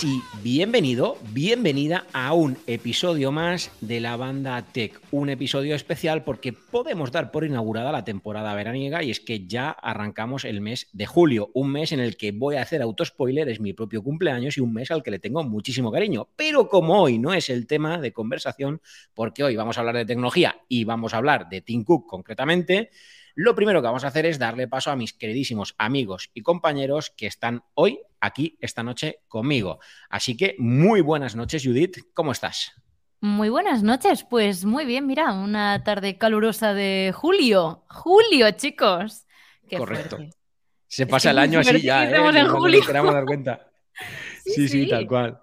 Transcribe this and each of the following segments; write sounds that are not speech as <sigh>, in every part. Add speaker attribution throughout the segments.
Speaker 1: y bienvenido, bienvenida a un episodio más de la banda Tech. Un episodio especial porque podemos dar por inaugurada la temporada veraniega y es que ya arrancamos el mes de julio, un mes en el que voy a hacer autospoiler, es mi propio cumpleaños y un mes al que le tengo muchísimo cariño. Pero como hoy no es el tema de conversación, porque hoy vamos a hablar de tecnología y vamos a hablar de Tim Cook concretamente, lo primero que vamos a hacer es darle paso a mis queridísimos amigos y compañeros que están hoy aquí esta noche conmigo. Así que muy buenas noches, Judith, ¿cómo estás?
Speaker 2: Muy buenas noches, pues muy bien, mira, una tarde calurosa de julio. Julio, chicos.
Speaker 1: Correcto. Se pasa el año así ya, ¿eh?
Speaker 2: en julio.
Speaker 1: dar cuenta. <laughs> sí, sí, tal cual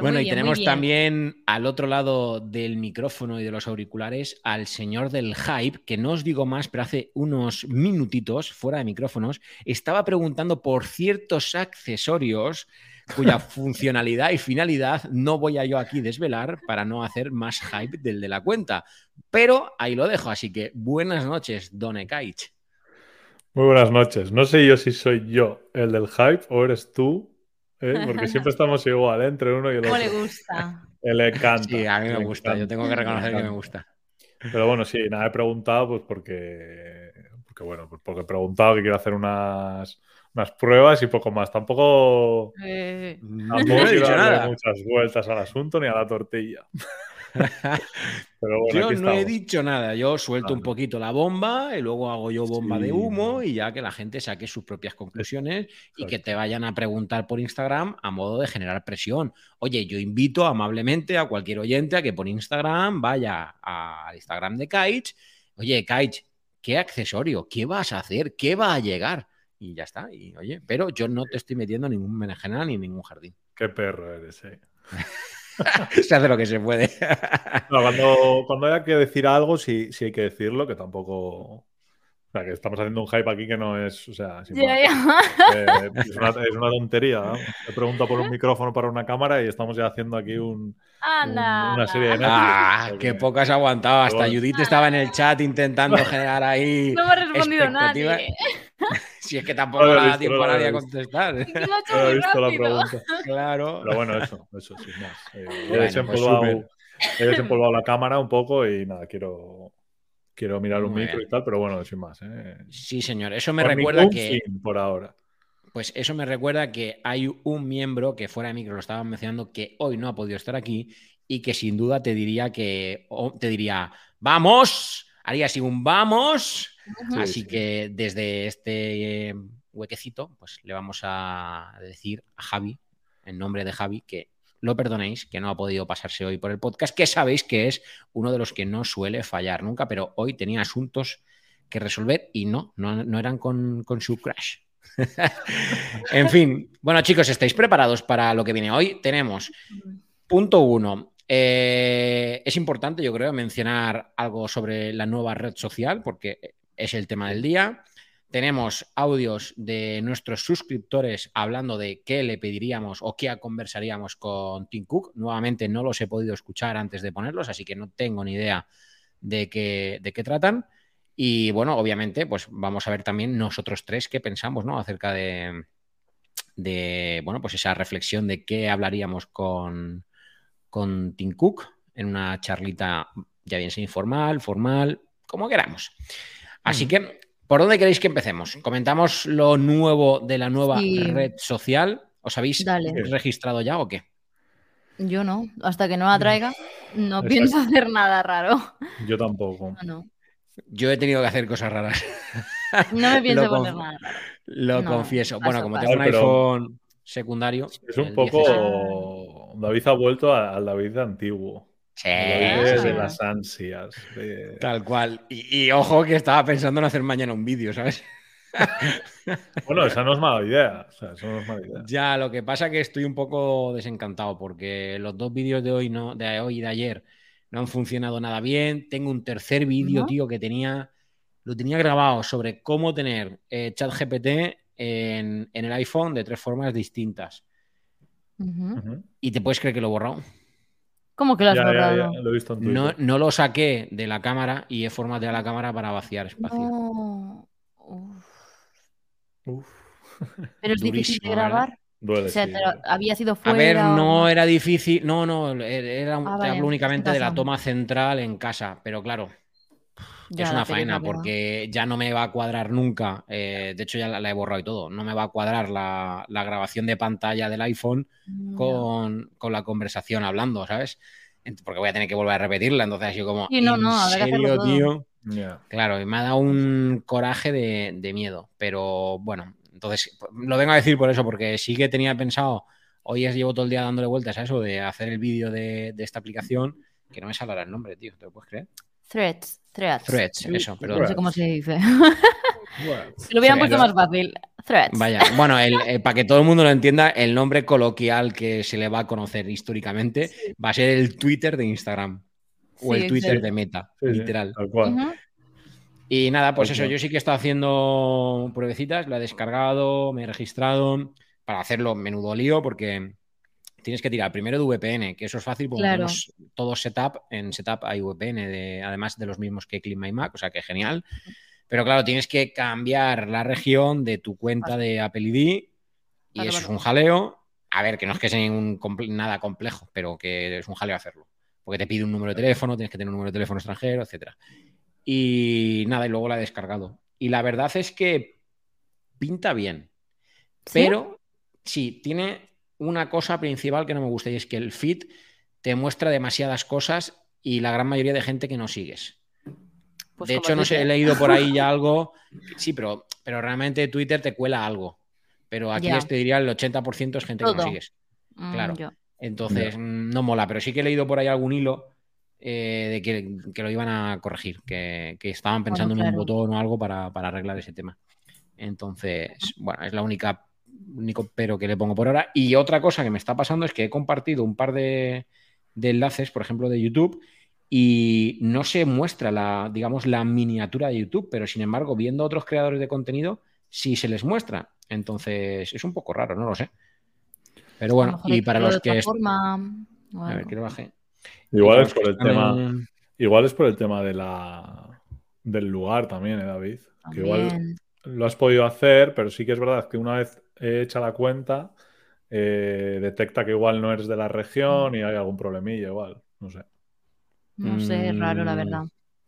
Speaker 1: bueno, y tenemos también al otro lado del micrófono y de los auriculares al señor del hype, que no os digo más, pero hace unos minutitos, fuera de micrófonos, estaba preguntando por ciertos accesorios cuya <laughs> funcionalidad y finalidad no voy a yo aquí desvelar para no hacer más hype del de la cuenta. Pero ahí lo dejo, así que buenas noches, Don Ekaich.
Speaker 3: Muy buenas noches. No sé yo si soy yo el del hype o eres tú ¿eh? porque siempre estamos igual, ¿eh? entre uno y el otro.
Speaker 2: ¿Cómo le gusta? <laughs>
Speaker 3: Le encanta.
Speaker 1: Sí, a mí me, gusta, yo tengo que reconocer que me gusta.
Speaker 3: Pero bueno, sí, nada, he preguntado pues porque, porque bueno, pues porque he preguntado que quiero hacer unas, unas pruebas y poco más. Tampoco,
Speaker 2: eh...
Speaker 3: tampoco no he dicho nada. muchas vueltas al asunto ni a la tortilla. <laughs>
Speaker 1: yo no he dicho nada, yo suelto un poquito la bomba y luego hago yo bomba de humo y ya que la gente saque sus propias conclusiones y que te vayan a preguntar por Instagram a modo de generar presión. Oye, yo invito amablemente a cualquier oyente a que por Instagram vaya al Instagram de Kaich. Oye, Kaich, ¿qué accesorio? ¿Qué vas a hacer? ¿Qué va a llegar? Y ya está. Y oye, pero yo no te estoy metiendo ningún berenjena ni ningún jardín.
Speaker 3: Qué perro eres, eh. <laughs> <laughs>
Speaker 1: se hace lo que se puede. <laughs>
Speaker 3: cuando, cuando haya que decir algo, sí, sí hay que decirlo, que tampoco. O sea, que estamos haciendo un hype aquí que no es. O sea, eh, es, una, es, una, tontería. ¿no? Te pregunto por un micrófono para una cámara y estamos ya haciendo aquí un, una serie de
Speaker 1: Ah, qué poco has aguantado. Hasta Judith estaba en el chat intentando generar ahí.
Speaker 2: No me ha respondido nadie. <laughs>
Speaker 1: si es que tampoco le da tiempo a nadie a contestar. <laughs>
Speaker 3: Es no he visto la pregunta. <laughs>
Speaker 1: Claro.
Speaker 3: Pero bueno, eso, eso sí, más. Eh, he, desempolvado, pues he, desempolvado, la cámara un poco y nada, quiero, quiero mirar un micro y tal, pero bueno, sin más. ¿eh?
Speaker 1: Sí, señor. Eso me recuerda que.
Speaker 3: Fin, por ahora.
Speaker 1: Pues eso me recuerda que hay un miembro que fuera de micro lo estaban mencionando que hoy no ha podido estar aquí y que sin duda te diría que te diría vamos, haría así un vamos. Así que desde este eh, huequecito, pues le vamos a decir a Javi, en nombre de Javi, que lo perdonéis, que no ha podido pasarse hoy por el podcast, que sabéis que es uno de los que no suele fallar nunca, pero hoy tenía asuntos que resolver y no, no, eran con, con su crash. <laughs> en fin, bueno chicos, ¿estáis preparados para lo que viene hoy? Tenemos punto uno. Eh, es importante, yo creo, mencionar algo sobre la nueva red social, porque es el tema del día. Tenemos audios de nuestros suscriptores hablando de qué le pediríamos o qué conversaríamos con Tim Cook. Nuevamente no los he podido escuchar antes de ponerlos, así que no tengo ni idea de qué, de qué tratan. Y bueno, obviamente, pues vamos a ver también nosotros tres qué pensamos, ¿no? Acerca de, de bueno, pues esa reflexión de qué hablaríamos con, con Tim Cook en una charlita, ya bien sea informal, formal, como queramos. Así que, ¿por dónde queréis que empecemos? ¿Comentamos lo nuevo de la nueva red social? ¿Os habéis registrado ya o qué?
Speaker 2: Yo no, hasta que no la traiga, no pienso hacer nada raro.
Speaker 3: Yo tampoco.
Speaker 2: No,
Speaker 1: Yo he tenido que hacer cosas raras.
Speaker 2: No me <laughs> pienso poner nada raro.
Speaker 1: Lo confieso. Bueno, como tengo un iPhone secundario.
Speaker 3: Es un poco. David ha vuelto al David antiguo.
Speaker 1: Sí,
Speaker 3: de las ansias.
Speaker 1: Tal cual. Y, ojo que estaba pensando en hacer mañana un vídeo, ¿sabes? <laughs>
Speaker 3: bueno, esa no es mala idea.
Speaker 1: Ya, lo que pasa es que estoy un poco desencantado porque los dos vídeos de hoy, no, de hoy y de ayer no han funcionado nada bien. Tengo un tercer vídeo, tío, que tenía. Lo tenía grabado sobre cómo tener eh, ChatGPT en, el iPhone de tres formas distintas. Y te puedes creer que lo he borrado.
Speaker 2: ¿Cómo que lo has borrado?
Speaker 1: no, lo saqué de la cámara y he formateado la cámara para vaciar espacio.
Speaker 2: Pero es difícil de grabar.
Speaker 1: ¿eh?
Speaker 3: Duele,
Speaker 2: O sea,
Speaker 3: sí.
Speaker 2: te lo- había sido fuera.
Speaker 1: A ver,
Speaker 2: o-
Speaker 1: no era difícil. No, no, era,
Speaker 2: Ah,
Speaker 1: te
Speaker 2: vale,
Speaker 1: hablo únicamente
Speaker 2: en
Speaker 1: de la toma central en casa, pero claro,
Speaker 2: Ya,
Speaker 1: es una faena porque ya no me va a cuadrar nunca. eh, de hecho, ya la, la he borrado y todo. No me va a cuadrar la, la grabación de pantalla del iPhone con, con la conversación hablando, ¿sabes? Porque voy a tener que volver a repetirla. Entonces, así como.
Speaker 2: Sí, no,
Speaker 1: ¿en
Speaker 2: no,
Speaker 1: serio, tío? Claro, y me ha dado un coraje de, de miedo, pero bueno, entonces lo vengo a decir por eso, porque sí que tenía pensado, hoy es, llevo todo el día dándole vueltas a eso de hacer el vídeo de, de esta aplicación, que no me saldrá el nombre, tío, ¿te lo puedes creer?
Speaker 2: Threads. Threads.
Speaker 1: Threads, eso,
Speaker 2: No
Speaker 1: perdón.
Speaker 2: sé cómo se dice. Lo hubieran puesto más fácil. Threads.
Speaker 1: Vaya, bueno, el- eh, para que todo el mundo lo entienda, el nombre coloquial que se le va a conocer históricamente va a ser el Twitter de Instagram o
Speaker 2: Sí,
Speaker 1: el Twitter de Meta,
Speaker 3: sí, sí,
Speaker 1: literal.
Speaker 3: tal cual.
Speaker 1: Y nada, pues eso, yo sí que he estado haciendo pruebecitas, lo he descargado, me he registrado para hacerlo menudo lío porque tienes que tirar primero de VPN, que eso es fácil porque
Speaker 2: Claro.
Speaker 1: tenemos todo setup, en setup hay VPN, de, además de los mismos que Clean My Mac, o sea que genial. Pero claro, tienes que cambiar la región de tu cuenta de Apple ID y
Speaker 2: Vale,
Speaker 1: eso
Speaker 2: vale.
Speaker 1: es un jaleo. A ver, que no es que sea ningún comple- nada complejo, pero que es un jaleo hacerlo. Porque te pide un número de teléfono, tienes que tener un número de teléfono extranjero, etcétera. Y nada, y luego la he descargado. Y la verdad es que pinta bien.
Speaker 2: ¿Sí?
Speaker 1: Pero sí, tiene una cosa principal que no me gusta y es que el feed te muestra demasiadas cosas y la gran mayoría de gente que no sigues.
Speaker 2: Pues
Speaker 1: de hecho, no sé, he leído por ahí ya <laughs> algo. Sí, pero, pero realmente Twitter te cuela algo. Pero aquí
Speaker 2: Ya.
Speaker 1: te diría el 80% es gente que no sigues.
Speaker 2: Mm,
Speaker 1: claro.
Speaker 2: yo.
Speaker 1: Entonces, mm, no mola, pero sí que he leído por ahí algún hilo eh, de que, que lo iban a corregir, que, que estaban pensando en un botón o algo para, para arreglar ese tema. Entonces, bueno, es la única único pero que le pongo por ahora. Y otra cosa que me está pasando es que he compartido un par de, de enlaces, por ejemplo, de YouTube, y no se muestra la, digamos, la miniatura de YouTube, pero sin embargo, viendo a otros creadores de contenido, sí se les muestra. Entonces, es un poco raro, no lo sé. Pero bueno, y para los que.
Speaker 2: forma, o
Speaker 1: A ver, que lo baje.
Speaker 3: Igual es
Speaker 1: para
Speaker 3: por
Speaker 1: los
Speaker 3: el tema.
Speaker 1: en-
Speaker 3: Igual es por el tema de la del lugar también, ¿eh, David? Que igual. Lo has podido hacer, pero sí que es verdad que una vez hecha la cuenta, eh, detecta que igual no eres de la región y hay algún problemilla igual. No sé.
Speaker 2: No sé, es raro, la
Speaker 1: Mm,
Speaker 2: verdad.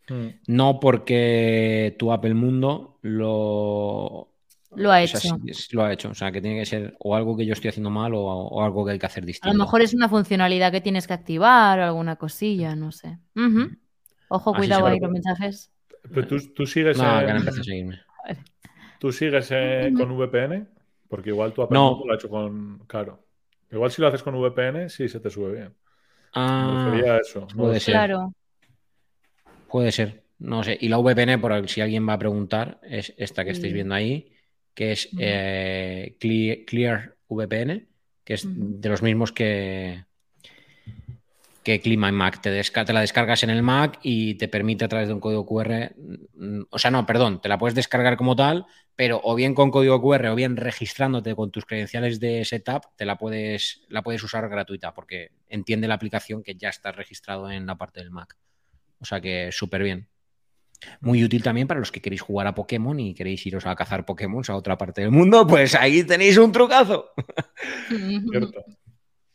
Speaker 3: Mm.
Speaker 1: No porque tu Apple Mundo lo.
Speaker 2: Lo ha
Speaker 1: o sea,
Speaker 2: hecho.
Speaker 1: sí, sí lo ha hecho. O sea, que tiene que ser o algo que yo estoy haciendo mal o, o algo que hay que hacer
Speaker 2: A
Speaker 1: distinto.
Speaker 2: lo mejor es una funcionalidad que tienes que activar o alguna cosilla, no sé. Ujú. Ojo,
Speaker 1: Así
Speaker 2: cuidado ahí los mensajes.
Speaker 3: Pero tú, tú sigues,
Speaker 1: No, que
Speaker 3: en-
Speaker 1: ahora empieza a seguirme.
Speaker 3: Tú sigues eh, con VPN, porque igual tu Apple
Speaker 1: No.
Speaker 3: Lo ha hecho con. Claro. Igual si lo haces con VPN, sí se te sube bien. Me
Speaker 1: Ah,
Speaker 3: refería a eso. no
Speaker 1: puede ser.
Speaker 2: Claro.
Speaker 1: puede ser. No sé. Y la VPN, por el- si alguien va a preguntar, es esta que estáis viendo ahí, que es eh, Cle- Clear VPN, que es de los mismos que, que Clima en Mac. Te, te la descargas en el Mac y te permite a través de un código QR. mm, O sea, no, perdón, te la puedes descargar como tal, pero o bien con código QR o bien registrándote con tus credenciales de setup, te la puedes, la puedes usar gratuita porque entiende la aplicación que ya estás registrado en la parte del Mac. O sea que súper bien. Muy útil también para los que queréis jugar a Pokémon y queréis iros a cazar Pokémon a otra parte del mundo, pues ahí tenéis un trucazo. <laughs>
Speaker 3: Cierto.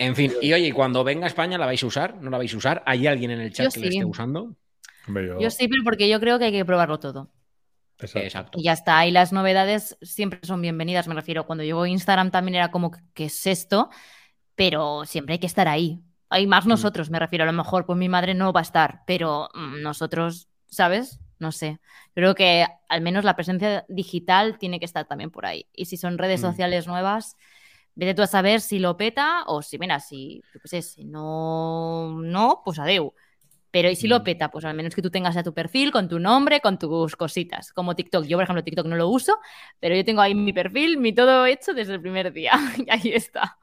Speaker 1: En fin, y oye, cuando venga a España, ¿la vais a usar? ¿No la vais a usar? ¿Hay alguien en el chat
Speaker 2: Yo
Speaker 1: que la esté usando?
Speaker 3: Yo-
Speaker 2: Yo sí, pero porque yo creo que hay que probarlo todo.
Speaker 3: Exacto.
Speaker 1: Exacto.
Speaker 2: Y ya está. Y las novedades siempre son bienvenidas. Me refiero, cuando llegó Instagram también era como, ¿qué es esto? Pero siempre hay que estar ahí. Hay más nosotros, me refiero. A lo mejor, pues mi madre no va a estar, pero mm, nosotros, ¿sabes? No sé. Creo que al menos la presencia digital tiene que estar también por ahí. Y si son redes
Speaker 1: Mm.
Speaker 2: sociales nuevas, vete tú a saber si lo peta o si, mira, si, sé, si no, no, pues adeu. Pero y si lo
Speaker 1: Mm.
Speaker 2: peta, pues al menos que tú tengas ya tu perfil con tu nombre, con tus cositas, como TikTok. Yo, por ejemplo, TikTok no lo uso, pero yo tengo ahí mi perfil, mi todo hecho desde el primer día. <laughs> y ahí está.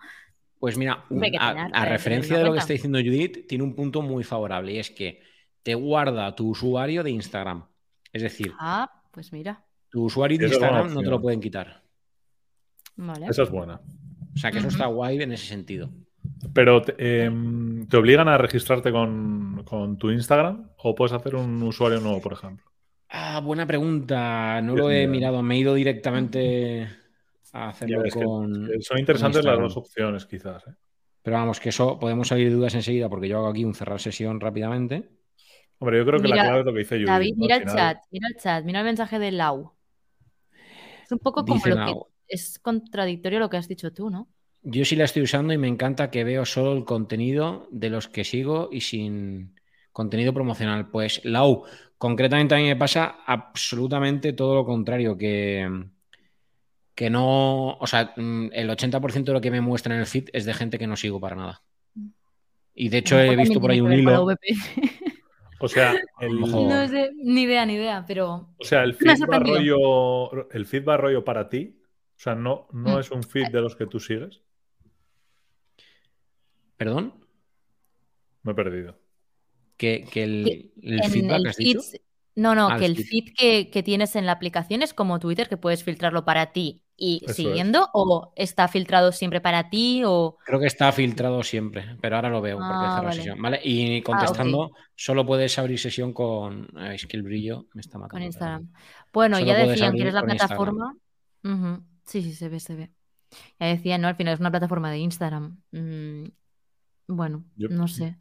Speaker 1: Pues mira, a,
Speaker 2: tener-
Speaker 1: a
Speaker 2: hay que
Speaker 1: referencia de lo que está diciendo Judith, tiene un punto muy favorable y es que te guarda tu usuario de Instagram. Es decir,
Speaker 2: Ah, pues mira.
Speaker 1: tu usuario de Instagram no te lo pueden quitar.
Speaker 2: Vale.
Speaker 3: Esa es buena.
Speaker 1: O sea que eso está guay en ese sentido.
Speaker 3: Pero te, em, ¿te obligan a registrarte con, con tu Instagram o puedes hacer un usuario nuevo, por ejemplo?
Speaker 1: Ah, buena pregunta. No lo he mirado. Me he ido directamente hacerlo con.
Speaker 3: son interesantes las dos opciones, quizás. ¿eh?
Speaker 1: Pero vamos, que eso podemos salir de dudas enseguida porque yo hago aquí un cerrar sesión rápidamente.
Speaker 3: Hombre, yo creo que la clave es lo que dice Judith.
Speaker 2: David, mira el chat, mira el chat, mira el mensaje de Lau. Es un poco como lo que es contradictorio lo que has dicho tú, ¿no?
Speaker 1: Yo sí la estoy usando y me encanta que veo solo el contenido de los que sigo y sin contenido promocional. Pues Lau, concretamente a mí me pasa absolutamente todo lo contrario, que, que no, o sea, mm, el 80% de lo que me muestra en el feed es de gente que no sigo para nada. Y de hecho he visto por ahí un hilo. <laughs>
Speaker 3: O sea, el...
Speaker 2: no sé, ni idea, ni idea, pero.
Speaker 3: O sea, el feed, va rollo, el feed va rollo para ti. O sea, no, no mm. es un feed de los que tú sigues.
Speaker 1: ¿Perdón?
Speaker 3: Me he perdido.
Speaker 1: Que, el, feedback has dicho.
Speaker 2: No, no, ah, que el feed que, tienes en la aplicación es como Twitter, que puedes filtrarlo para ti y siguiendo, o está filtrado siempre para ti, o.
Speaker 1: Creo que está filtrado siempre, pero ahora lo veo porque ah, vale. sesión. ¿Vale? Y ah, contestando, solo puedes abrir sesión con. Es que el brillo me está matando.
Speaker 2: Con Instagram. Bueno, ya decían que eres la plataforma. Sí, sí, se ve, se ve. Ya decían, ¿no? Al final es una plataforma de Instagram. Mm, bueno, no sé.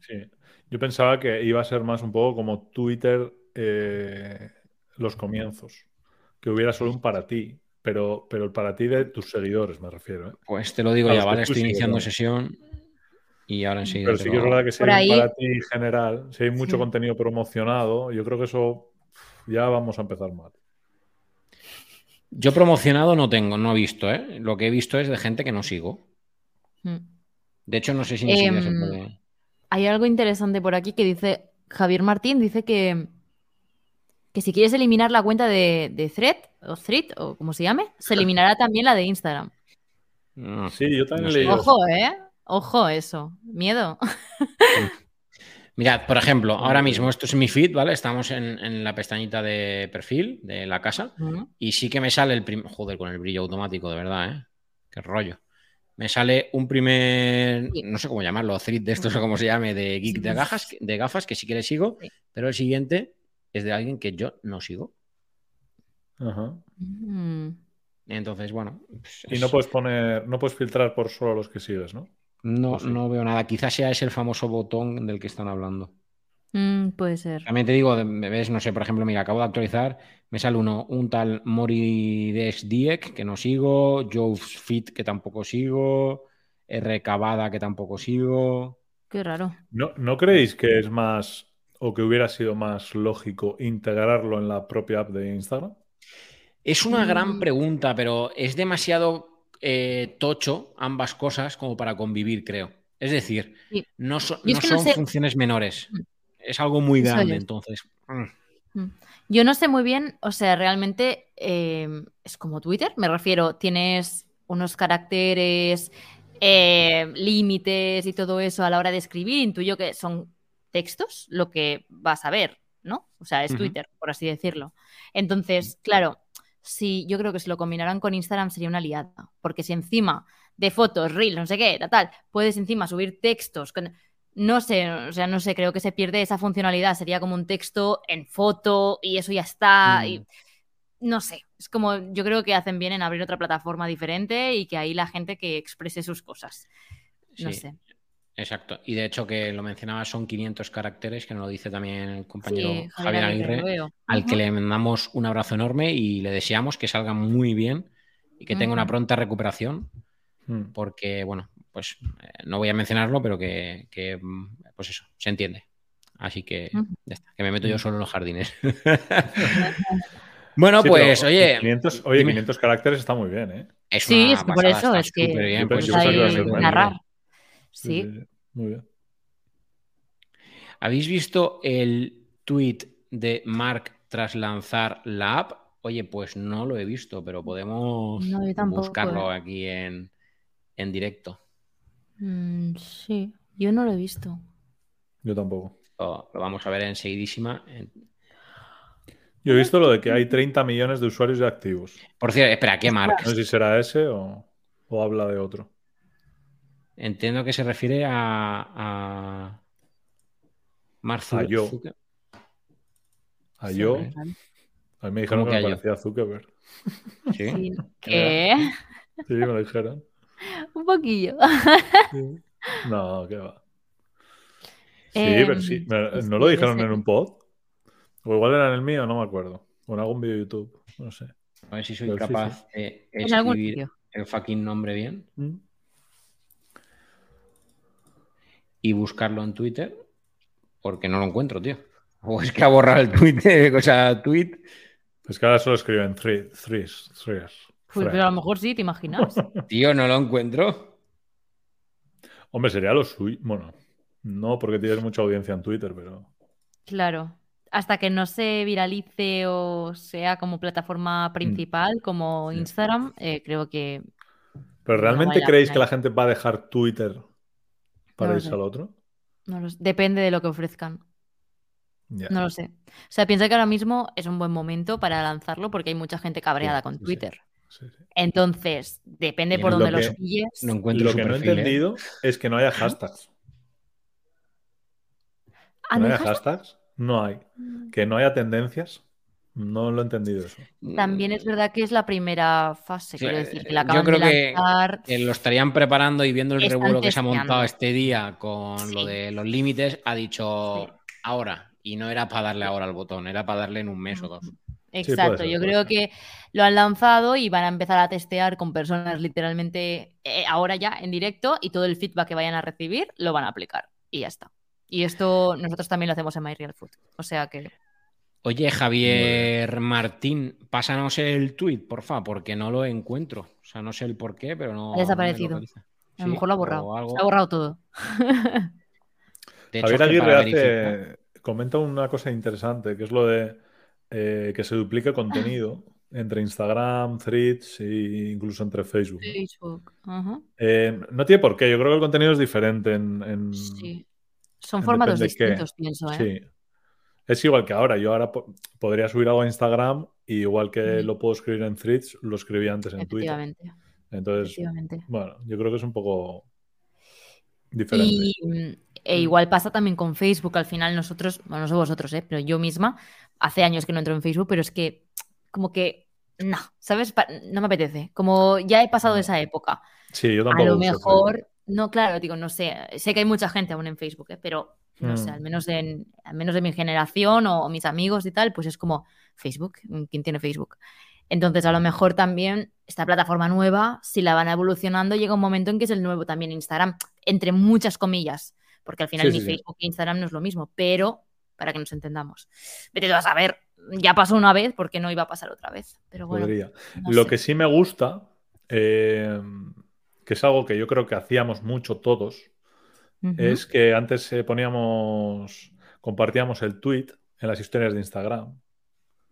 Speaker 3: Yo pensaba que iba a ser más un poco como Twitter eh, los comienzos, que hubiera solo un para ti, pero, pero el para ti de tus seguidores, me refiero. ¿eh?
Speaker 1: Pues te lo digo ya, ¿vale? Estoy iniciando sesión y ahora enseguida.
Speaker 3: Pero sí que es verdad que si hay un para ti general, si hay mucho contenido promocionado, yo creo que eso ya vamos a empezar mal.
Speaker 1: Yo promocionado no tengo, no he visto, ¿eh? Lo que he visto es de gente que no sigo. Hmm. De hecho, no sé si ni em, puede.
Speaker 2: Hay algo interesante por aquí que dice Javier Martín, dice que que si quieres eliminar la cuenta de, de Thread o Thread o como se llame, se eliminará también la de Instagram.
Speaker 3: Mm, sí, yo también leí.
Speaker 2: Ojo, ¿eh? Ojo, eso. Miedo.
Speaker 1: Mirad, por ejemplo, ahora mismo esto es mi feed, ¿vale? Estamos en, la pestañita de perfil de la casa y sí que me sale el primer. Joder, con el brillo automático, de verdad, ¿eh? Qué rollo. Me sale un primer, no sé cómo llamarlo, thread de estos o como se llame, de geek de gafas, de gafas, que sí que le sigo, pero el siguiente es de alguien que yo no sigo.
Speaker 3: Ajá.
Speaker 2: Mm.
Speaker 1: Entonces, bueno. Pues
Speaker 3: y no puedes poner, no puedes filtrar por solo los que sigues, ¿no?
Speaker 1: No, no veo nada. Quizás sea ese el famoso botón del que están hablando.
Speaker 2: Mm, puede ser.
Speaker 1: También te digo, me ves, no sé, por ejemplo, mira, acabo de actualizar, me sale uno, un tal Morides Diek, que no sigo, Joe Fit, que tampoco sigo, R. Cavada, que tampoco sigo.
Speaker 2: Qué raro.
Speaker 3: ¿No, ¿No creéis que es más o que hubiera sido más lógico integrarlo en la propia app de Instagram?
Speaker 1: Es una gran mm. pregunta, pero es demasiado eh, tocho ambas cosas como para convivir, creo. Es decir, no, son funciones menores. Mm. Es algo muy grande, entonces.
Speaker 2: Mm. Yo no sé muy bien, o sea, realmente em, es como Twitter, me refiero, tienes unos caracteres, eh, límites y todo eso a la hora de escribir, intuyo que son textos lo que vas a ver, ¿no? O sea, es Twitter, por así decirlo. Entonces, claro, si yo creo que si lo combinaran con Instagram sería una liada, porque si encima de fotos, reels, no sé qué, tal, puedes encima subir textos No sé, o sea, no sé, creo que se pierde esa funcionalidad. Sería como un texto en foto y eso ya está. Y, mm. no sé, es como yo creo que hacen bien en abrir otra plataforma diferente y que ahí la gente que exprese sus cosas. No sé.
Speaker 1: Exacto. Y de hecho que lo mencionaba son 500 caracteres, que nos lo dice también el compañero Javier Aguirre, al que le mandamos un abrazo enorme y le deseamos que salga muy bien y que tenga una pronta recuperación, hmm. porque, bueno, pues eh, no voy a mencionarlo, pero que, pues eso, se entiende. Así que ya está, que me meto yo solo en los jardines. <laughs> <laughs> bueno, pues, oye...
Speaker 3: 500, oye, 500 caracteres está muy bien, ¿eh?
Speaker 2: sí, es por eso, es que bien, pues, narrar. Sí.
Speaker 3: Muy bien.
Speaker 1: ¿Habéis visto el tweet de Mark tras lanzar la app? Oye, pues no lo he visto, pero podemos buscarlo eh. aquí en, directo.
Speaker 2: Mm, sí, yo no lo he visto.
Speaker 3: Yo tampoco.
Speaker 1: Lo, vamos a ver enseguidísima.
Speaker 3: Yo he visto lo de que hay 30 millones de usuarios activos.
Speaker 1: Por cierto, espera, ¿qué Mark?
Speaker 3: No sé si será ese o habla de otro.
Speaker 1: Entiendo que se refiere a, a
Speaker 3: A yo. A yo. A mí me dijeron que, me parecía Zuckerberg.
Speaker 2: ¿Sí? ¿Qué?
Speaker 3: Sí, me lo dijeron.
Speaker 2: Un poquillo.
Speaker 3: No, qué va. Sí, pero sí.
Speaker 2: Em,
Speaker 3: ¿No lo dijeron en un pod? O igual era en el mío, no me acuerdo. O en algún vídeo de YouTube. No sé.
Speaker 1: A ver si soy capaz de
Speaker 2: En algún
Speaker 1: escribir el fucking nombre bien
Speaker 3: Mm.
Speaker 1: Y buscarlo en Twitter, porque no lo encuentro, tío. O es que ha borrado el Twitter, <laughs> o sea, tweet.
Speaker 3: Es que ahora solo escriben three, threes, threes.
Speaker 2: Pues, pero a lo mejor sí, ¿te imaginas? <laughs>
Speaker 1: Tío, no lo encuentro.
Speaker 3: Hombre, sería lo suyo. Bueno, no porque tienes mucha audiencia en Twitter, pero.
Speaker 2: Claro. Hasta que no se viralice o sea como plataforma principal, como
Speaker 3: Mm. Sí.
Speaker 2: Instagram, eh, creo que
Speaker 3: ¿Pero realmente creéis que la gente va a dejar Twitter para
Speaker 2: No lo
Speaker 3: irse
Speaker 2: sé.
Speaker 3: al otro?
Speaker 2: no lo sé. depende de lo que ofrezcan. No lo sé. O sea, piensa que ahora mismo es un buen momento para lanzarlo porque hay mucha gente cabreada
Speaker 3: Sí,
Speaker 2: con
Speaker 3: sí.
Speaker 2: Twitter.
Speaker 3: Sí, sí.
Speaker 2: Entonces, depende
Speaker 1: Y
Speaker 2: por
Speaker 1: lo
Speaker 2: donde
Speaker 3: que
Speaker 2: los pilles.
Speaker 1: No encuentro
Speaker 3: Lo que no he
Speaker 1: ¿eh?
Speaker 3: entendido es que no haya hashtags.
Speaker 2: Ah,
Speaker 3: Que no
Speaker 2: ¿no
Speaker 3: haya
Speaker 2: hay hashtag?
Speaker 3: hashtags, no hay. Que no haya tendencias, no lo he entendido eso.
Speaker 2: También es verdad que es la primera fase,
Speaker 1: Sí,
Speaker 2: quiero decir, que
Speaker 1: yo
Speaker 2: la acaban
Speaker 1: creo
Speaker 2: de
Speaker 1: que-
Speaker 2: lanzar.
Speaker 1: que lo estarían preparando y viendo el
Speaker 2: Están
Speaker 1: revuelo que se ha montado este día con lo de los límites, ha dicho
Speaker 2: Sí.
Speaker 1: ahora. Y no era para darle ahora al botón, era para darle en un mes o dos.
Speaker 2: Exacto,
Speaker 3: ser,
Speaker 2: yo creo
Speaker 3: ser.
Speaker 2: que lo han lanzado y van a empezar a testear con personas literalmente eh, ahora ya en directo y todo el feedback que vayan a recibir lo van a aplicar y ya está. Y esto nosotros también lo hacemos en My Real Food. O sea que
Speaker 1: Oye, Javier Martín, pásanos el tweet, porfa, porque no lo encuentro. O sea, no sé el por qué, pero no.
Speaker 2: Ha desaparecido.
Speaker 1: no me localiza.
Speaker 2: a lo mejor lo ha borrado.
Speaker 1: algo.
Speaker 2: Se ha borrado todo. <laughs>
Speaker 1: De
Speaker 3: Javier Aguirre hace-
Speaker 1: verificar-
Speaker 3: comenta una cosa interesante, que es lo de eh, que se duplique contenido entre Instagram, Threads e incluso entre Facebook. ¿no?
Speaker 2: Facebook.
Speaker 3: Eh, no tiene por qué, yo creo que el contenido es diferente en... en-
Speaker 2: Sí. Son
Speaker 3: en
Speaker 2: formatos
Speaker 3: qué.
Speaker 2: distintos, pienso, ¿eh?
Speaker 3: Sí. Es igual que ahora. Yo ahora po- podría subir algo a Instagram y igual que
Speaker 2: Mm.
Speaker 3: lo puedo escribir en Threads, lo escribí antes en Twitter.
Speaker 2: Efectivamente.
Speaker 3: Entonces, bueno, yo creo que es un poco diferente.
Speaker 2: Y mm, e igual pasa también con Facebook. Al final nosotros, bueno, no sé vosotros, ¿eh? pero yo misma, hace años que no entro en Facebook, pero es que como que, no, ¿sabes? Pa- No me apetece. Como ya he pasado
Speaker 3: No.
Speaker 2: esa época.
Speaker 3: Sí, yo
Speaker 2: A
Speaker 3: tampoco
Speaker 2: lo
Speaker 3: uso
Speaker 2: mejor, no, claro, digo, no sé, sé que hay mucha gente aún en Facebook, ¿eh? pero no sé,
Speaker 3: Mm.
Speaker 2: al menos, en, al menos de mi generación o, o mis amigos y tal, pues es como Facebook, ¿quién tiene Facebook? Entonces, a lo mejor también esta plataforma nueva, si la van evolucionando, llega un momento en que es el nuevo también Instagram, entre muchas comillas, porque al final
Speaker 3: Sí,
Speaker 2: ni
Speaker 3: sí.
Speaker 2: Facebook e Instagram no es lo mismo, pero para que nos entendamos. Vete a saber, ya pasó una vez, ¿por qué no iba a pasar otra vez? Pero bueno, no
Speaker 3: Lo
Speaker 2: sé.
Speaker 3: que sí me gusta, eh, que es algo que yo creo que hacíamos mucho todos, Es que antes eh, poníamos, compartíamos el tweet en las historias de Instagram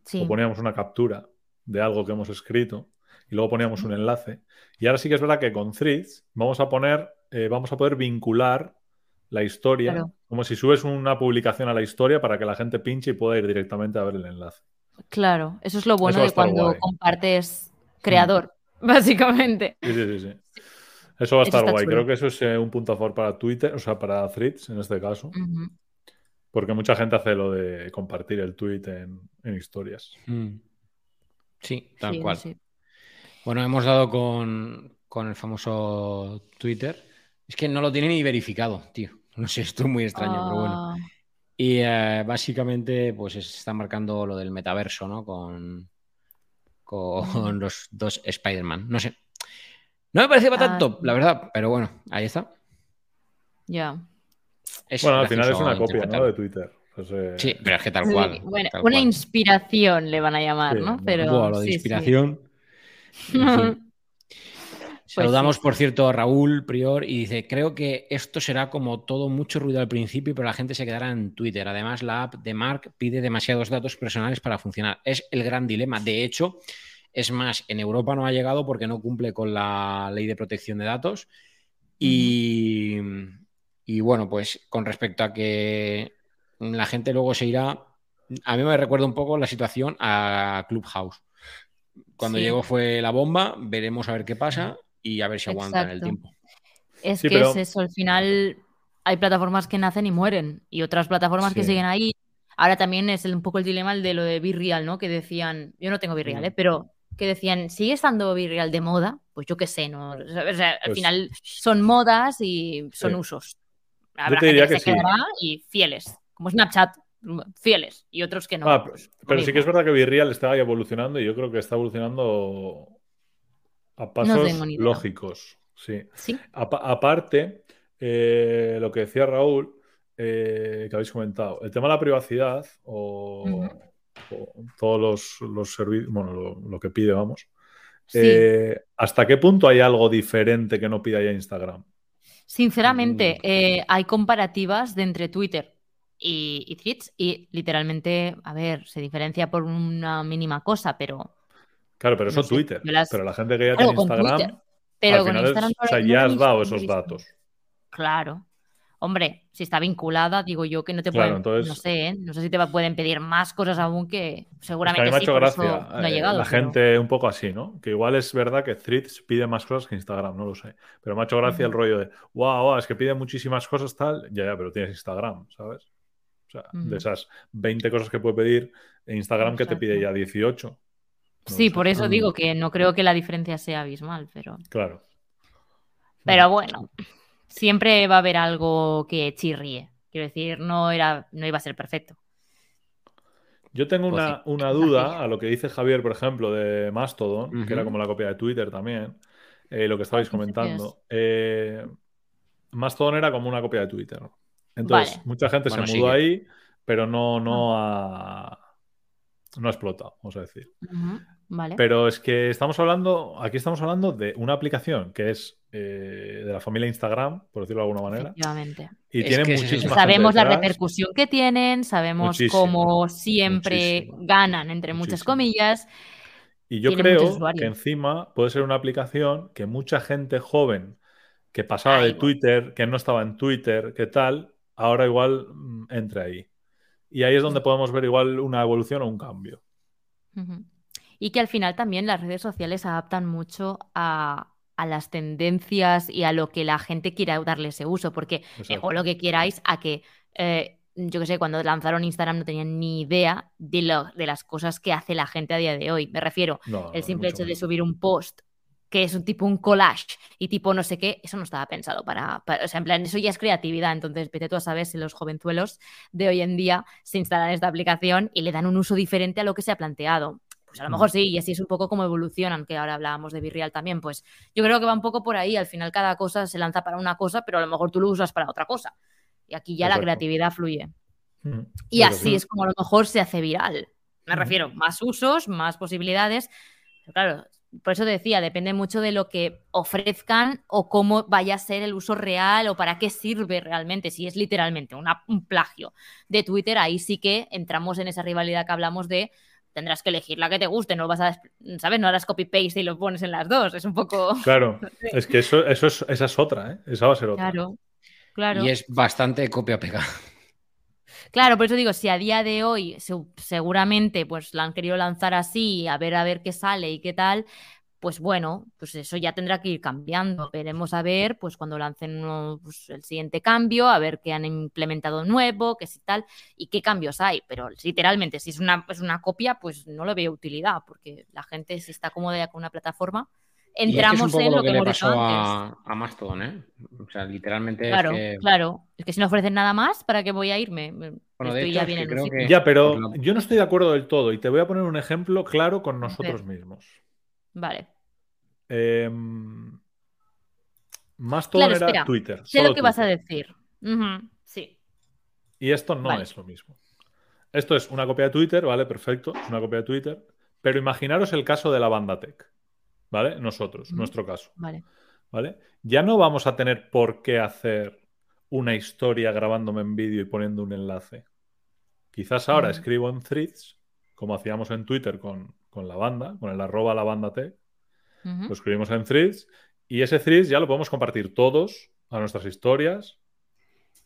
Speaker 2: Sí.
Speaker 3: o poníamos una captura de algo que hemos escrito y luego poníamos un enlace. Y ahora sí que es verdad que con Threads vamos a poner, eh, vamos a poder vincular la historia,
Speaker 2: Claro.
Speaker 3: como si subes una publicación a la historia para que la gente pinche y pueda ir directamente a ver el enlace.
Speaker 2: Claro, eso es lo bueno de cuando
Speaker 3: guay. Mm.
Speaker 2: compartes creador, <laughs> básicamente.
Speaker 3: Sí, sí, sí, sí. Eso va a estar guay.
Speaker 2: chulo.
Speaker 3: Creo que eso es eh, un punto a favor para Twitter, o sea, para Threads en este caso, porque mucha gente hace lo de compartir el tweet en, en historias.
Speaker 1: Mm. Sí, tal
Speaker 2: Sí,
Speaker 1: cual.
Speaker 2: sí.
Speaker 1: Bueno, hemos dado con, con el famoso Twitter. Es que no lo tiene ni verificado, tío. No sé, esto es muy extraño, pero bueno.
Speaker 2: Ah,
Speaker 1: Y eh, básicamente, pues se está marcando lo del metaverso, ¿no? Con, con los dos Spider-Man. No sé. No me parece para
Speaker 2: Ah,
Speaker 1: tanto, la verdad, pero bueno, ahí está.
Speaker 2: ya.
Speaker 1: Es
Speaker 3: Bueno, al final es una copia, ¿no? De Twitter. Pues, eh,
Speaker 1: Sí, pero es que tal
Speaker 2: Sí,
Speaker 1: cual.
Speaker 2: bueno,
Speaker 1: tal
Speaker 2: una
Speaker 1: cual.
Speaker 2: inspiración le van a llamar,
Speaker 3: Sí,
Speaker 2: ¿no? Pero
Speaker 1: Buah, lo de
Speaker 2: sí,
Speaker 1: inspiración. <laughs> En fin. Saludamos, por cierto, a Raúl Prior y dice, creo que esto será como todo mucho ruido al principio, pero la gente se quedará en Twitter. Además, la app de Mark pide demasiados datos personales para funcionar. Es el gran dilema. De hecho, es más, en Europa no ha llegado porque no cumple con la ley de protección de datos. Y, y bueno, pues con respecto a que la gente luego se irá, a mí me recuerda un poco la situación a Clubhouse. Cuando
Speaker 2: Sí.
Speaker 1: llegó fue la bomba, veremos a ver qué pasa y a ver si aguantan el tiempo.
Speaker 2: Es
Speaker 3: Sí,
Speaker 2: que
Speaker 3: pero-
Speaker 2: es eso, al final hay plataformas que nacen y mueren y otras plataformas que siguen ahí. Ahora también es el- un poco el dilema el de lo de Be Real, ¿no? Que decían, yo no tengo Be Real,
Speaker 1: Mm.
Speaker 2: ¿eh? pero que decían, ¿sigue estando Virreal de moda? Pues yo qué sé, ¿no? O sea, al
Speaker 3: Pues-
Speaker 2: final son modas y son
Speaker 3: Sí.
Speaker 2: usos. Habrá
Speaker 3: te
Speaker 2: gente
Speaker 3: diría
Speaker 2: que,
Speaker 3: que
Speaker 2: se
Speaker 3: sí.
Speaker 2: quedará y fieles, como Snapchat, fieles, y otros que no.
Speaker 3: Ah,
Speaker 2: pues,
Speaker 3: pero sí que es verdad que Virreal está ahí evolucionando y yo creo que está evolucionando a pasos lógicos. Sí.
Speaker 2: Sí,
Speaker 3: Apa- aparte, eh, lo que decía Raúl, eh, que habéis comentado, el tema de la privacidad o todos los, los servicios, bueno, lo, lo que pide, vamos.
Speaker 2: sí.
Speaker 3: Eh, ¿Hasta qué punto hay algo diferente que no pida ya Instagram?
Speaker 2: Sinceramente,
Speaker 3: Mm.
Speaker 2: eh, hay comparativas de entre Twitter y, y Threads y literalmente, a ver, se diferencia por una mínima cosa, pero
Speaker 3: Claro, pero eso
Speaker 2: No
Speaker 3: Twitter.
Speaker 2: las-
Speaker 3: Pero la gente que ya
Speaker 2: Claro,
Speaker 3: tiene Instagram,
Speaker 2: Twitter, pero
Speaker 3: al
Speaker 2: con
Speaker 3: final es-
Speaker 2: Instagram
Speaker 3: o sea,
Speaker 2: no
Speaker 3: ya has dado esos datos.
Speaker 2: Claro. Hombre, si está vinculada, digo yo que no te
Speaker 3: Claro,
Speaker 2: pueden,
Speaker 3: entonces-
Speaker 2: no sé, ¿eh? no sé si te pueden pedir más cosas aún que
Speaker 3: Es que a
Speaker 2: seguramente
Speaker 3: mí me ha
Speaker 2: sí,
Speaker 3: hecho
Speaker 2: por eso
Speaker 3: gracia
Speaker 2: no ha
Speaker 3: eh,
Speaker 2: llegado.
Speaker 3: la
Speaker 2: pero-
Speaker 3: gente un poco así, ¿no? Que igual es verdad que Threads pide más cosas que Instagram, no lo sé. Pero me ha hecho gracia el rollo de, wow, wow, es que pide muchísimas cosas tal. Ya, ya, pero tienes Instagram, ¿sabes? O sea, de esas 20 cosas que puede pedir, Instagram que te pide ya 18. No
Speaker 2: Sí, por eso
Speaker 1: Mm.
Speaker 2: digo que no creo que la diferencia sea abismal, pero...
Speaker 3: Claro.
Speaker 2: Pero bueno, siempre va a haber algo que chirríe. Quiero decir, no, era, no iba a ser perfecto.
Speaker 3: Yo tengo
Speaker 1: Pues
Speaker 3: una,
Speaker 1: sí.
Speaker 3: una <laughs> duda a lo que dice Javier, por ejemplo, de Mastodon, que era como la copia de Twitter también, eh, lo que estabais
Speaker 2: Ah, ¿qué
Speaker 3: comentando. Eh, Mastodon era como una copia de Twitter. Entonces,
Speaker 2: Vale.
Speaker 3: mucha gente
Speaker 1: Bueno,
Speaker 3: se
Speaker 1: sigue.
Speaker 3: mudó ahí, pero no, no ha, no ha explotado, vamos a decir.
Speaker 2: Vale.
Speaker 3: Pero es que estamos hablando, aquí estamos hablando de una aplicación que es eh, de la familia Instagram, por decirlo de alguna manera,
Speaker 2: Efectivamente.
Speaker 3: y
Speaker 1: Es
Speaker 3: tiene
Speaker 1: que ese es el
Speaker 3: muchísima
Speaker 1: tema.
Speaker 3: gente
Speaker 2: Sabemos la repercusión que tienen, sabemos
Speaker 3: Muchísimo,
Speaker 2: cómo siempre
Speaker 3: muchísimo.
Speaker 2: ganan, entre muchas
Speaker 3: Muchísimo.
Speaker 2: comillas.
Speaker 3: Y yo creo que encima puede ser una aplicación que mucha gente joven que pasaba
Speaker 2: Ay,
Speaker 3: de Twitter, que no estaba en Twitter, que tal, ahora igual mm, entre ahí. Y ahí es donde podemos ver igual una evolución o un cambio.
Speaker 2: Y que al final también las redes sociales adaptan mucho a, a las tendencias y a lo que la gente quiera darle ese uso, porque o lo que queráis a que, eh, yo qué sé, cuando lanzaron Instagram no tenían ni idea de, lo- de las cosas que hace la gente a día de hoy. Me refiero,
Speaker 3: No,
Speaker 2: el simple hecho de subir un post que es un tipo un collage y tipo no sé qué, eso no estaba pensado para, para- o sea, en plan, eso ya es creatividad, entonces vete tú a saber si los jovenzuelos de hoy en día se instalan esta aplicación y le dan un uso diferente a lo que se ha planteado. Pues a lo
Speaker 3: Mm.
Speaker 2: mejor sí, y así es un poco como evolucionan, que ahora hablábamos de Virreal también, pues yo creo que va un poco por ahí, al final cada cosa se lanza para una cosa, pero a lo mejor tú lo usas para otra cosa. Y aquí ya la creatividad fluye.
Speaker 3: Mm.
Speaker 2: Y así
Speaker 3: sí.
Speaker 2: es como a lo mejor se hace viral. Me
Speaker 3: Ujú.
Speaker 2: refiero, más usos, más posibilidades. Pero claro, por eso te decía, depende mucho de lo que ofrezcan o cómo vaya a ser el uso real o para qué sirve realmente. Si es literalmente una- un plagio de Twitter, ahí sí que entramos en esa rivalidad que hablamos de tendrás que elegir la que te guste, no vas a, ¿sabes? No harás copy-paste y lo pones en las dos. Es un poco... <laughs>
Speaker 3: Claro, es que eso, eso es, esa es otra, ¿eh? Esa va a ser otra.
Speaker 2: Claro, claro.
Speaker 1: Y es bastante copia-pega.
Speaker 2: Claro, por eso digo, si a día de hoy se- seguramente pues la han querido lanzar así, a ver a ver qué sale y qué tal, pues bueno, pues eso ya tendrá que ir cambiando. Veremos a ver, pues cuando lancen uno, pues, el siguiente cambio, a ver qué han implementado nuevo, qué si tal, y qué cambios hay. Pero literalmente, si es una, es una copia, pues no le veo utilidad, porque la gente si está cómoda ya con una plataforma,
Speaker 1: Y es que es
Speaker 2: entramos
Speaker 1: un poco
Speaker 2: en
Speaker 1: lo
Speaker 2: lo
Speaker 1: que
Speaker 2: que
Speaker 1: le
Speaker 2: hemos dicho
Speaker 1: pasó
Speaker 2: antes.
Speaker 1: a, a Mastodon, ¿eh? O sea, literalmente
Speaker 2: Claro,
Speaker 1: es que...
Speaker 2: claro. Es que si no ofrecen nada más, ¿para qué voy a irme?
Speaker 1: Bueno,
Speaker 2: Estoy
Speaker 1: de hecho,
Speaker 2: ya
Speaker 1: es
Speaker 2: bien
Speaker 1: creo que-
Speaker 3: Ya, pero yo no estoy de acuerdo del todo y te voy a poner un ejemplo claro con nosotros mismos.
Speaker 2: Vale.
Speaker 3: Eh, Mastodon
Speaker 2: Claro,
Speaker 3: era. Twitter.
Speaker 2: Sé lo que vas a decir. Sí.
Speaker 3: Y esto no
Speaker 2: Vale.
Speaker 3: es lo mismo. Esto es una copia de Twitter, ¿vale? Perfecto, es una copia de Twitter. Pero imaginaros el caso de la banda Tech, ¿vale? Nosotros, nuestro caso,
Speaker 2: Vale.
Speaker 3: ¿vale? Ya no vamos a tener por qué hacer una historia grabándome en vídeo y poniendo un enlace. Quizás ahora escribo en threads, como hacíamos en Twitter con, con la banda, con el arroba la banda Tech, Lo escribimos en threads y ese threads ya lo podemos compartir todos a nuestras historias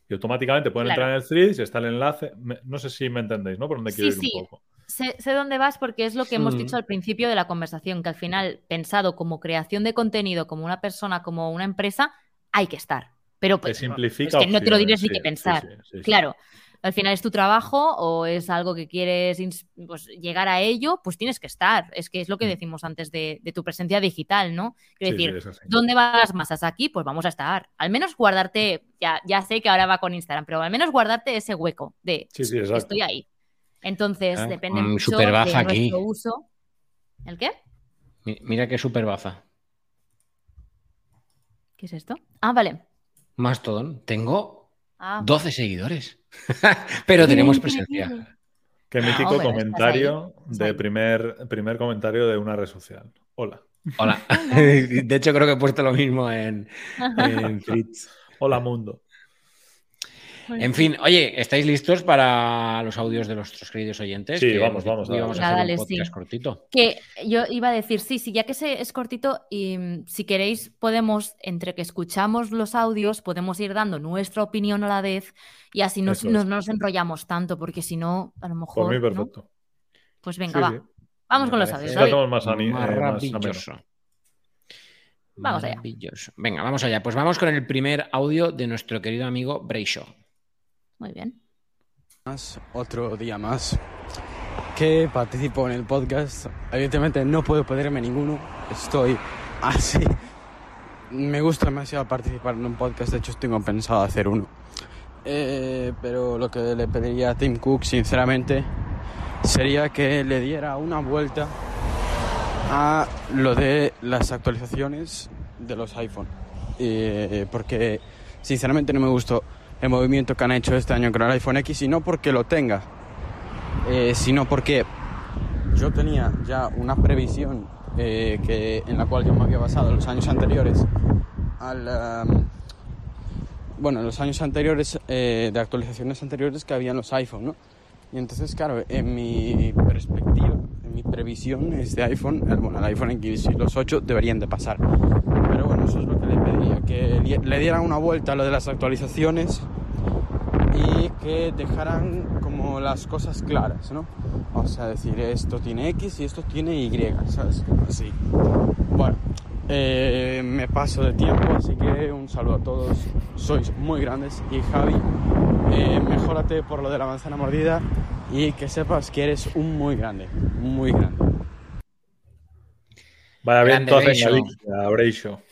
Speaker 3: y automáticamente pueden
Speaker 2: Claro.
Speaker 3: entrar en el threads y está el enlace. Me- no sé si me entendéis, ¿no? Por dónde quiero
Speaker 2: Sí,
Speaker 3: ir
Speaker 2: sí.
Speaker 3: un poco.
Speaker 2: Sé, sé dónde vas porque es lo que hemos
Speaker 1: Mm.
Speaker 2: dicho al principio de la conversación, que al final, pensado como creación de contenido, como una persona, como una empresa, hay que estar. Pero pues,
Speaker 3: simplifica
Speaker 2: es que no te lo ni
Speaker 3: sí,
Speaker 2: que
Speaker 3: sí,
Speaker 2: pensar.
Speaker 3: sí, sí, sí.
Speaker 2: Claro. Al final es tu trabajo o es algo que quieres pues, llegar a ello, pues tienes que estar. Es que es lo que mm. decimos antes de, tu presencia digital, ¿no? Quiero decir, ¿dónde van las masas? Aquí, pues vamos a estar. Al menos guardarte, ya, ya sé que ahora va con Instagram, pero al menos guardarte ese hueco de estoy ahí. Entonces, ah, depende mucho de nuestro uso. ¿El qué?
Speaker 1: Mira qué super baza.
Speaker 2: ¿Qué es esto? Ah, vale.
Speaker 1: Mastodon. Tengo 12 ah. seguidores. <laughs> Pero tenemos presencia.
Speaker 3: Qué ah, mítico comentario de primer, primer comentario de una red social. Hola.
Speaker 1: Hola. <laughs> De hecho, creo que he puesto lo mismo en, en <laughs>
Speaker 3: Hola, mundo.
Speaker 1: En fin, oye, ¿estáis listos para los audios de nuestros queridos oyentes?
Speaker 3: Sí, vamos, vamos.
Speaker 1: vamos a hacer un podcast cortito.
Speaker 2: Que yo iba a decir, sí, sí, ya que es cortito, y mm, si queréis, podemos, entre que escuchamos los audios, podemos ir dando nuestra opinión a la vez y así no nos enrollamos tanto, porque si no, a lo mejor.
Speaker 3: Por mí, perfecto.
Speaker 2: Pues venga, va. Vamos con los audios.
Speaker 3: más,
Speaker 1: maravilloso.
Speaker 2: Vamos allá.
Speaker 1: Venga, vamos allá. Pues vamos con el primer audio de nuestro querido amigo Breisho.
Speaker 2: Muy bien.
Speaker 4: Otro día más que participo en el podcast. Evidentemente no puedo perderme ninguno. Estoy así. Me gusta demasiado participar en un podcast. De hecho, tengo pensado hacer uno. Eh, pero lo que le pediría a Tim Cook, sinceramente, sería que le diera una vuelta a lo de las actualizaciones de los iPhone. Eh, porque sinceramente no me gustó el movimiento que han hecho este año con el iPhone X y no porque lo tenga, eh, sino porque yo tenía ya una previsión eh, que, en la cual yo me había basado los años anteriores al... Um, bueno, en los años anteriores, eh, de actualizaciones anteriores que había en los iPhone, ¿no? Y entonces, claro, en mi perspectiva, en mi previsión, este iPhone, el, bueno, el iPhone X y los 8 deberían de pasar. Eso es lo que le pedía, que le dieran una vuelta a lo de las actualizaciones y que dejaran como las cosas claras, ¿no? O sea, decir, esto tiene X y esto tiene Y, ¿sabes? Así. Bueno, eh, me paso de tiempo, así que un saludo a todos. Sois muy grandes y Javi, eh, mejórate por lo de la manzana mordida y que sepas que eres un muy grande, muy grande.
Speaker 3: Entonces, Breisho.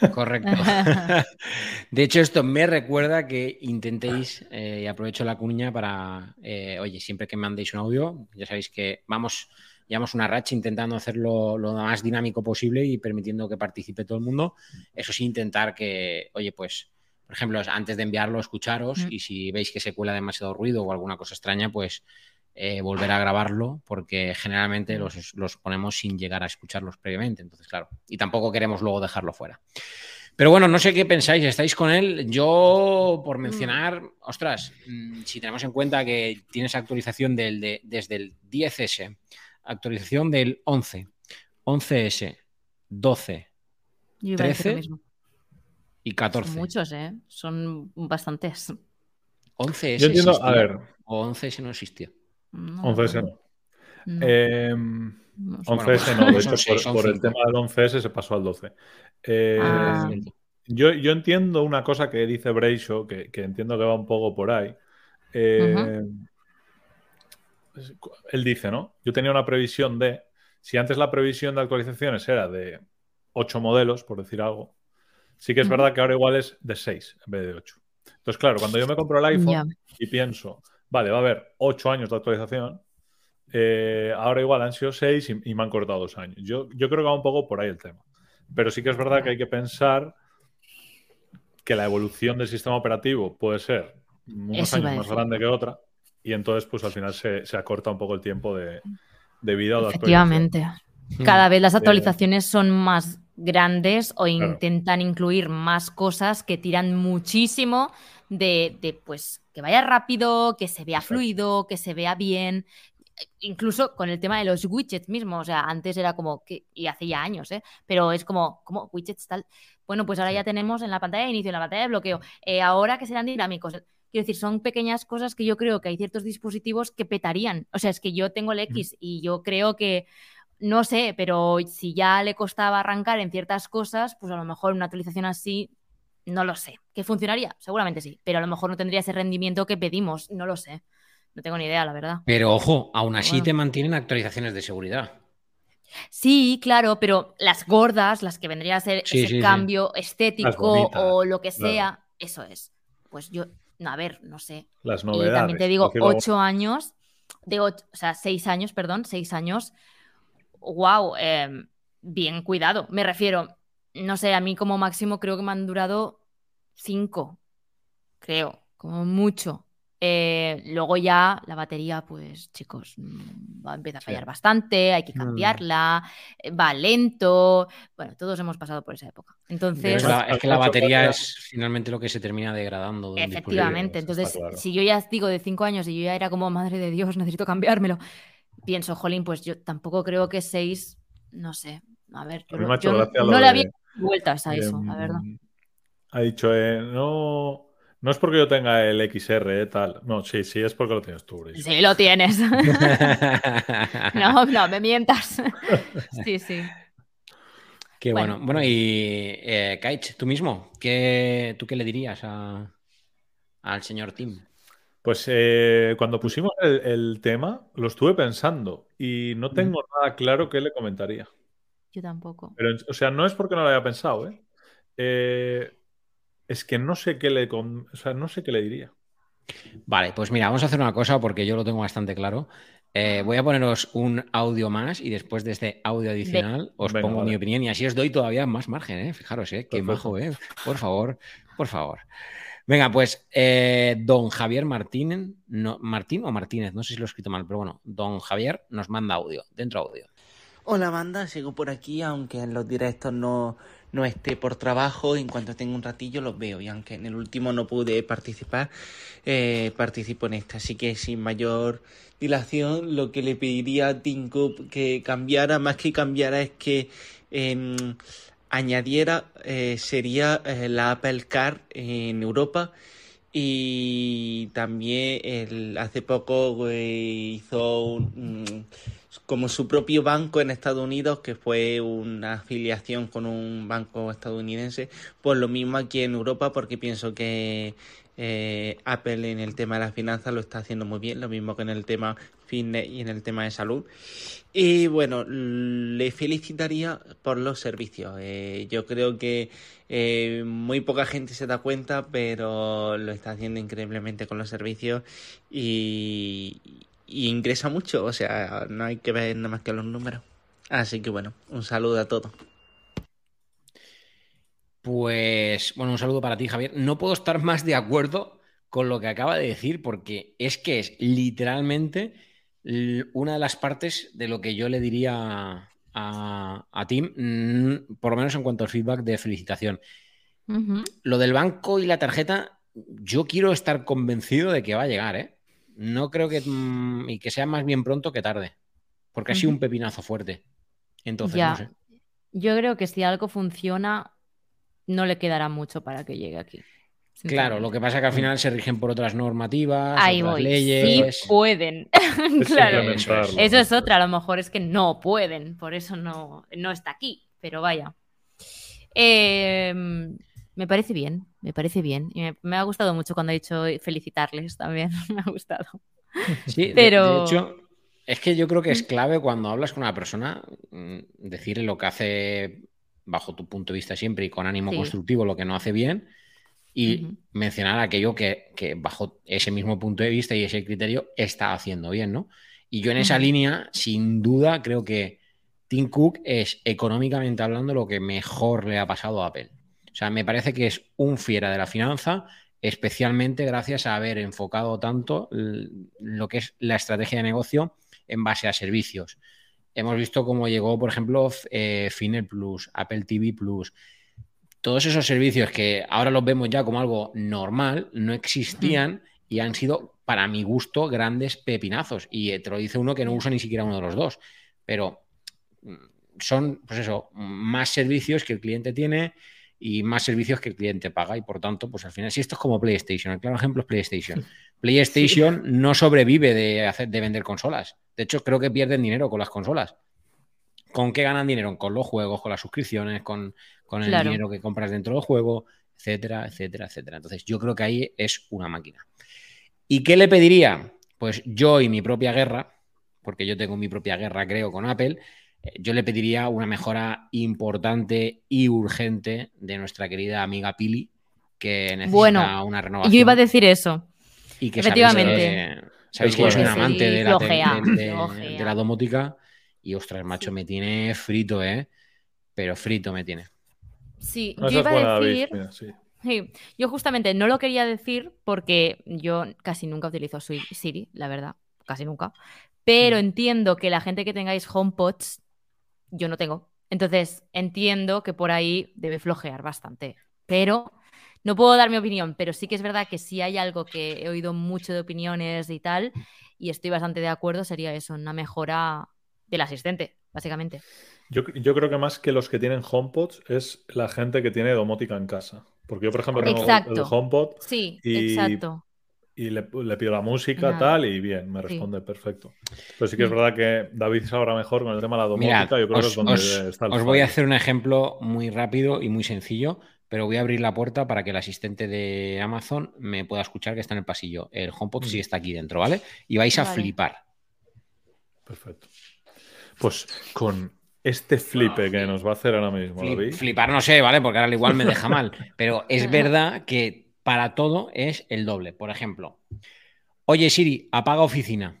Speaker 3: <laughs>
Speaker 1: Correcto. <laughs> De hecho, esto me recuerda que intentéis, eh, y aprovecho la cuña para, oye, siempre que mandéis un audio, ya sabéis que vamos llevamos una racha intentando hacerlo lo más dinámico posible y permitiendo que participe todo el mundo. Eso sí, intentar que, oye, pues, por ejemplo, antes de enviarlo, escucharos y si veis que se cuela demasiado ruido o alguna cosa extraña, pues eh, volver a grabarlo porque generalmente los, los, ponemos sin llegar a escucharlos previamente. Entonces, claro, y tampoco queremos luego dejarlo fuera. Pero bueno, no sé qué pensáis, ¿estáis con él? Yo, por mencionar, ostras, mm, si tenemos en cuenta que tienes actualización del, de, desde el 10S actualización del 11, 11S, 12, 13 y 14.
Speaker 2: Son muchos, ¿eh? Son bastantes.
Speaker 1: 11S
Speaker 3: Yo entiendo, a ver.
Speaker 1: O 11S no existió.
Speaker 3: 11S no. 11S no, de hecho, por, el tema del 11S se pasó al 12. Eh, ah. yo, yo, entiendo una cosa que dice Breisho, que, que, entiendo que va un poco por ahí. Eh, él dice, ¿no? Yo tenía una previsión de, si antes la previsión de actualizaciones era de 8 modelos, por decir algo, sí que es verdad que ahora igual es de 6 en vez de 8. Entonces, claro, cuando yo me compro el iPhone y pienso, vale, va a haber 8 años de actualización, eh, ahora igual han sido 6 y, me han cortado 2 años. Yo, yo creo que va un poco por ahí el tema. Pero sí que es verdad que hay que pensar que la evolución del sistema operativo puede ser unos años más grande que otra y entonces pues al final se, acorta un poco el tiempo de, vida.
Speaker 2: De Efectivamente. Cada vez las actualizaciones son más grandes o intentan incluir más cosas que tiran muchísimo de, pues que vaya rápido, que se vea fluido, que se vea bien. Incluso con el tema de los widgets mismos, o sea, antes era como que, y hace ya años, ¿eh? pero es como, como widgets tal. Bueno, pues ahora ya tenemos en la pantalla de inicio, en la pantalla de bloqueo, eh, ahora que serán dinámicos. Quiero decir, son pequeñas cosas que yo creo que hay ciertos dispositivos que petarían. O sea, es que yo tengo el X y yo creo que, no sé, pero si ya le costaba arrancar en ciertas cosas, pues a lo mejor una actualización así no lo sé. ¿Que funcionaría? Seguramente sí, pero a lo mejor no tendría ese rendimiento que pedimos, no lo sé. No tengo ni idea, la verdad.
Speaker 1: Pero ojo, aún así te mantienen actualizaciones de seguridad.
Speaker 2: Sí, claro, pero las gordas, las que vendría a ser ese cambio estético o lo que sea, eso es. Pues yo, a ver, no sé.
Speaker 3: Las novedades.
Speaker 2: Y también te digo, ocho años, de ocho, o sea, seis años, perdón, seis años. Wow, em, bien cuidado. Me refiero, no sé, a mí como máximo creo que me han durado cinco, creo, como mucho. Eh, luego ya la batería, pues chicos, mm, va a empezar a fallar bastante, hay que mm. cambiarla, eh, va lento. Bueno, todos hemos pasado por esa época. Entonces.
Speaker 1: Es, que la batería es finalmente lo que se termina degradando.
Speaker 2: efectivamente. Entonces, si yo ya digo de cinco años y yo ya era como, madre de Dios, necesito cambiármelo, pienso, jolín, pues yo tampoco creo que seis, no sé. A ver, yo, no le había vueltas a eso, la verdad.
Speaker 3: Ha dicho, eh, no no es porque yo tenga el XR, eh, tal. No, sí, sí, es porque lo tienes tú,
Speaker 2: Sí, lo tienes. <laughs> no, no, me mientas. <laughs> sí, sí.
Speaker 1: Qué bueno. Bueno, y eh, Kaich, tú mismo, ¿qué, ¿tú qué le dirías al señor Tim?
Speaker 3: Pues eh, cuando pusimos el, tema, lo estuve pensando y no tengo nada claro qué le comentaría.
Speaker 2: Yo tampoco.
Speaker 3: Pero, o sea, no es porque no lo haya pensado, ¿eh? eh es que no sé qué le, no sé qué le diría.
Speaker 1: Vale, pues mira, vamos a hacer una cosa porque yo lo tengo bastante claro. Eh, voy a poneros un audio más y después de este audio adicional os pongo mi opinión y así os doy todavía más margen, ¿eh? Fijaros, ¿eh? Qué majo, ¿eh? Por favor, por favor. Venga, pues eh, don Javier Martín, no, Martín o Martínez, no sé si lo he escrito mal, pero bueno, don Javier nos manda audio, dentro audio.
Speaker 5: Hola banda, sigo por aquí, aunque en los directos no, no esté por trabajo, en cuanto tenga un ratillo los veo. Y aunque en el último no pude participar, eh, participo en este. Así que sin mayor dilación, lo que le pediría a Tim que cambiara, más que cambiara, es que em, añadiera, eh, sería eh, la Apple Car en Europa. Y también hace poco hizo un como su propio banco en Estados Unidos, que fue una afiliación con un banco estadounidense, pues lo mismo aquí en Europa, porque pienso que eh, Apple en el tema de las finanzas lo está haciendo muy bien, lo mismo que en el tema fitness y en el tema de salud. Y bueno, le felicitaría por los servicios. Eh, yo creo que eh, muy poca gente se da cuenta, pero lo está haciendo increíblemente con los servicios y, y ingresa mucho, o sea, no hay que ver nada más que los números. Así que bueno, un saludo a todos.
Speaker 1: Pues bueno, un saludo para ti, Javier. No puedo estar más de acuerdo con lo que acaba de decir, porque es que es literalmente una de las partes de lo que yo le diría a, a Tim, mm, por lo menos en cuanto al feedback de felicitación. Lo del banco y la tarjeta, yo quiero estar convencido de que va a llegar, ¿eh? No creo que. Mm, y que sea más bien pronto que tarde. Porque ha sido un pepinazo fuerte. Entonces, no sé.
Speaker 2: Yo creo que si algo funciona, no le quedará mucho para que llegue aquí.
Speaker 1: Claro, lo que pasa es que al final se rigen por otras normativas, otras leyes.
Speaker 2: Sí pueden. <laughs> claro. Eso es otra. A lo mejor es que no pueden. Por eso no, no está aquí. Pero vaya. Eh, me parece bien, me parece bien. Y me, ha gustado mucho cuando ha dicho felicitarles también. <laughs> me ha gustado.
Speaker 1: Sí, pero... de, hecho, es que yo creo que es clave cuando hablas con una persona mm, decirle lo que hace bajo tu punto de vista siempre y con ánimo constructivo lo que no hace bien y mencionar aquello que, bajo ese mismo punto de vista y ese criterio está haciendo bien, ¿no? Y yo en esa línea, sin duda, creo que Tim Cook es económicamente hablando lo que mejor le ha pasado a Apple. O sea, me parece que es un fiera de la finanza, especialmente gracias a haber enfocado tanto lo que es la estrategia de negocio en base a servicios. Hemos visto cómo llegó, por ejemplo, eh, Finer Plus, Apple TV Plus. Todos esos servicios que ahora los vemos ya como algo normal, no existían y han sido, para mi gusto, grandes pepinazos. Y te lo dice uno que no usa ni siquiera uno de los dos. Pero mm, son, pues eso, más servicios que el cliente tiene, y más servicios que el cliente paga y por tanto, pues al final, si esto es como PlayStation, el claro ejemplo es PlayStation. <laughs> PlayStation no sobrevive de, hacer, de vender consolas. De hecho, creo que pierden dinero con las consolas. ¿Con qué ganan dinero? Con los juegos, con las suscripciones, con, el dinero que compras dentro del juego, etcétera, etcétera, etcétera. Entonces, yo creo que ahí es una máquina. ¿Y qué le pediría? Pues yo y mi propia guerra, porque yo tengo mi propia guerra, creo, con Apple, eh, yo le pediría una mejora importante y urgente de nuestra querida amiga Pili, que necesita
Speaker 2: bueno,
Speaker 1: una renovación.
Speaker 2: Yo iba a decir eso.
Speaker 1: Y que
Speaker 2: Efectivamente.
Speaker 1: Sabéis que, yo soy un amante
Speaker 2: Sí,
Speaker 1: de, la, de la domótica y ostras, macho, me tiene frito, ¿eh? Pero frito me tiene.
Speaker 2: Sí,
Speaker 3: No,
Speaker 2: yo iba a decir.
Speaker 3: David, mira, sí.
Speaker 2: Sí, yo justamente no lo quería decir porque yo casi nunca utilizo Siri, la verdad, casi nunca. Pero
Speaker 1: Mm.
Speaker 2: entiendo que la gente que tengáis HomePods, yo no tengo. Entonces entiendo que por ahí debe flojear bastante. Pero no puedo dar mi opinión, pero sí que es verdad que si hay algo que he oído mucho de opiniones y tal, y estoy bastante de acuerdo, sería eso, una mejora del asistente, básicamente.
Speaker 3: Yo, yo creo que más que los que tienen HomePods es la gente que tiene domótica en casa. Porque yo, por ejemplo, tengo
Speaker 2: Exacto.
Speaker 3: el HomePod
Speaker 2: Sí,
Speaker 3: Y-
Speaker 2: exacto.
Speaker 3: y le, le pido la música,
Speaker 2: Nada.
Speaker 3: tal, y bien, me
Speaker 2: Sí.
Speaker 3: responde perfecto. Pero sí que es
Speaker 2: Mm.
Speaker 3: verdad que David sabrá mejor con el tema de la domótica.
Speaker 1: Mirad,
Speaker 3: yo creo que
Speaker 1: os,
Speaker 3: es donde
Speaker 1: os-
Speaker 3: está el
Speaker 1: os voy a hacer un ejemplo muy rápido y muy sencillo, pero voy a abrir la puerta para que el asistente de Amazon me pueda escuchar que está en el pasillo. El HomePod sí
Speaker 3: Mm.
Speaker 1: está aquí dentro, ¿vale? Y vais a
Speaker 2: Vale.
Speaker 1: flipar.
Speaker 3: Perfecto. Pues con este flipe que nos va a hacer ahora mismo,
Speaker 1: Flip-
Speaker 3: David.
Speaker 1: flipar no sé, ¿vale? Porque ahora igual me deja mal. Pero es <laughs> verdad que para todo es el doble. Por ejemplo, oye Siri, apaga oficina.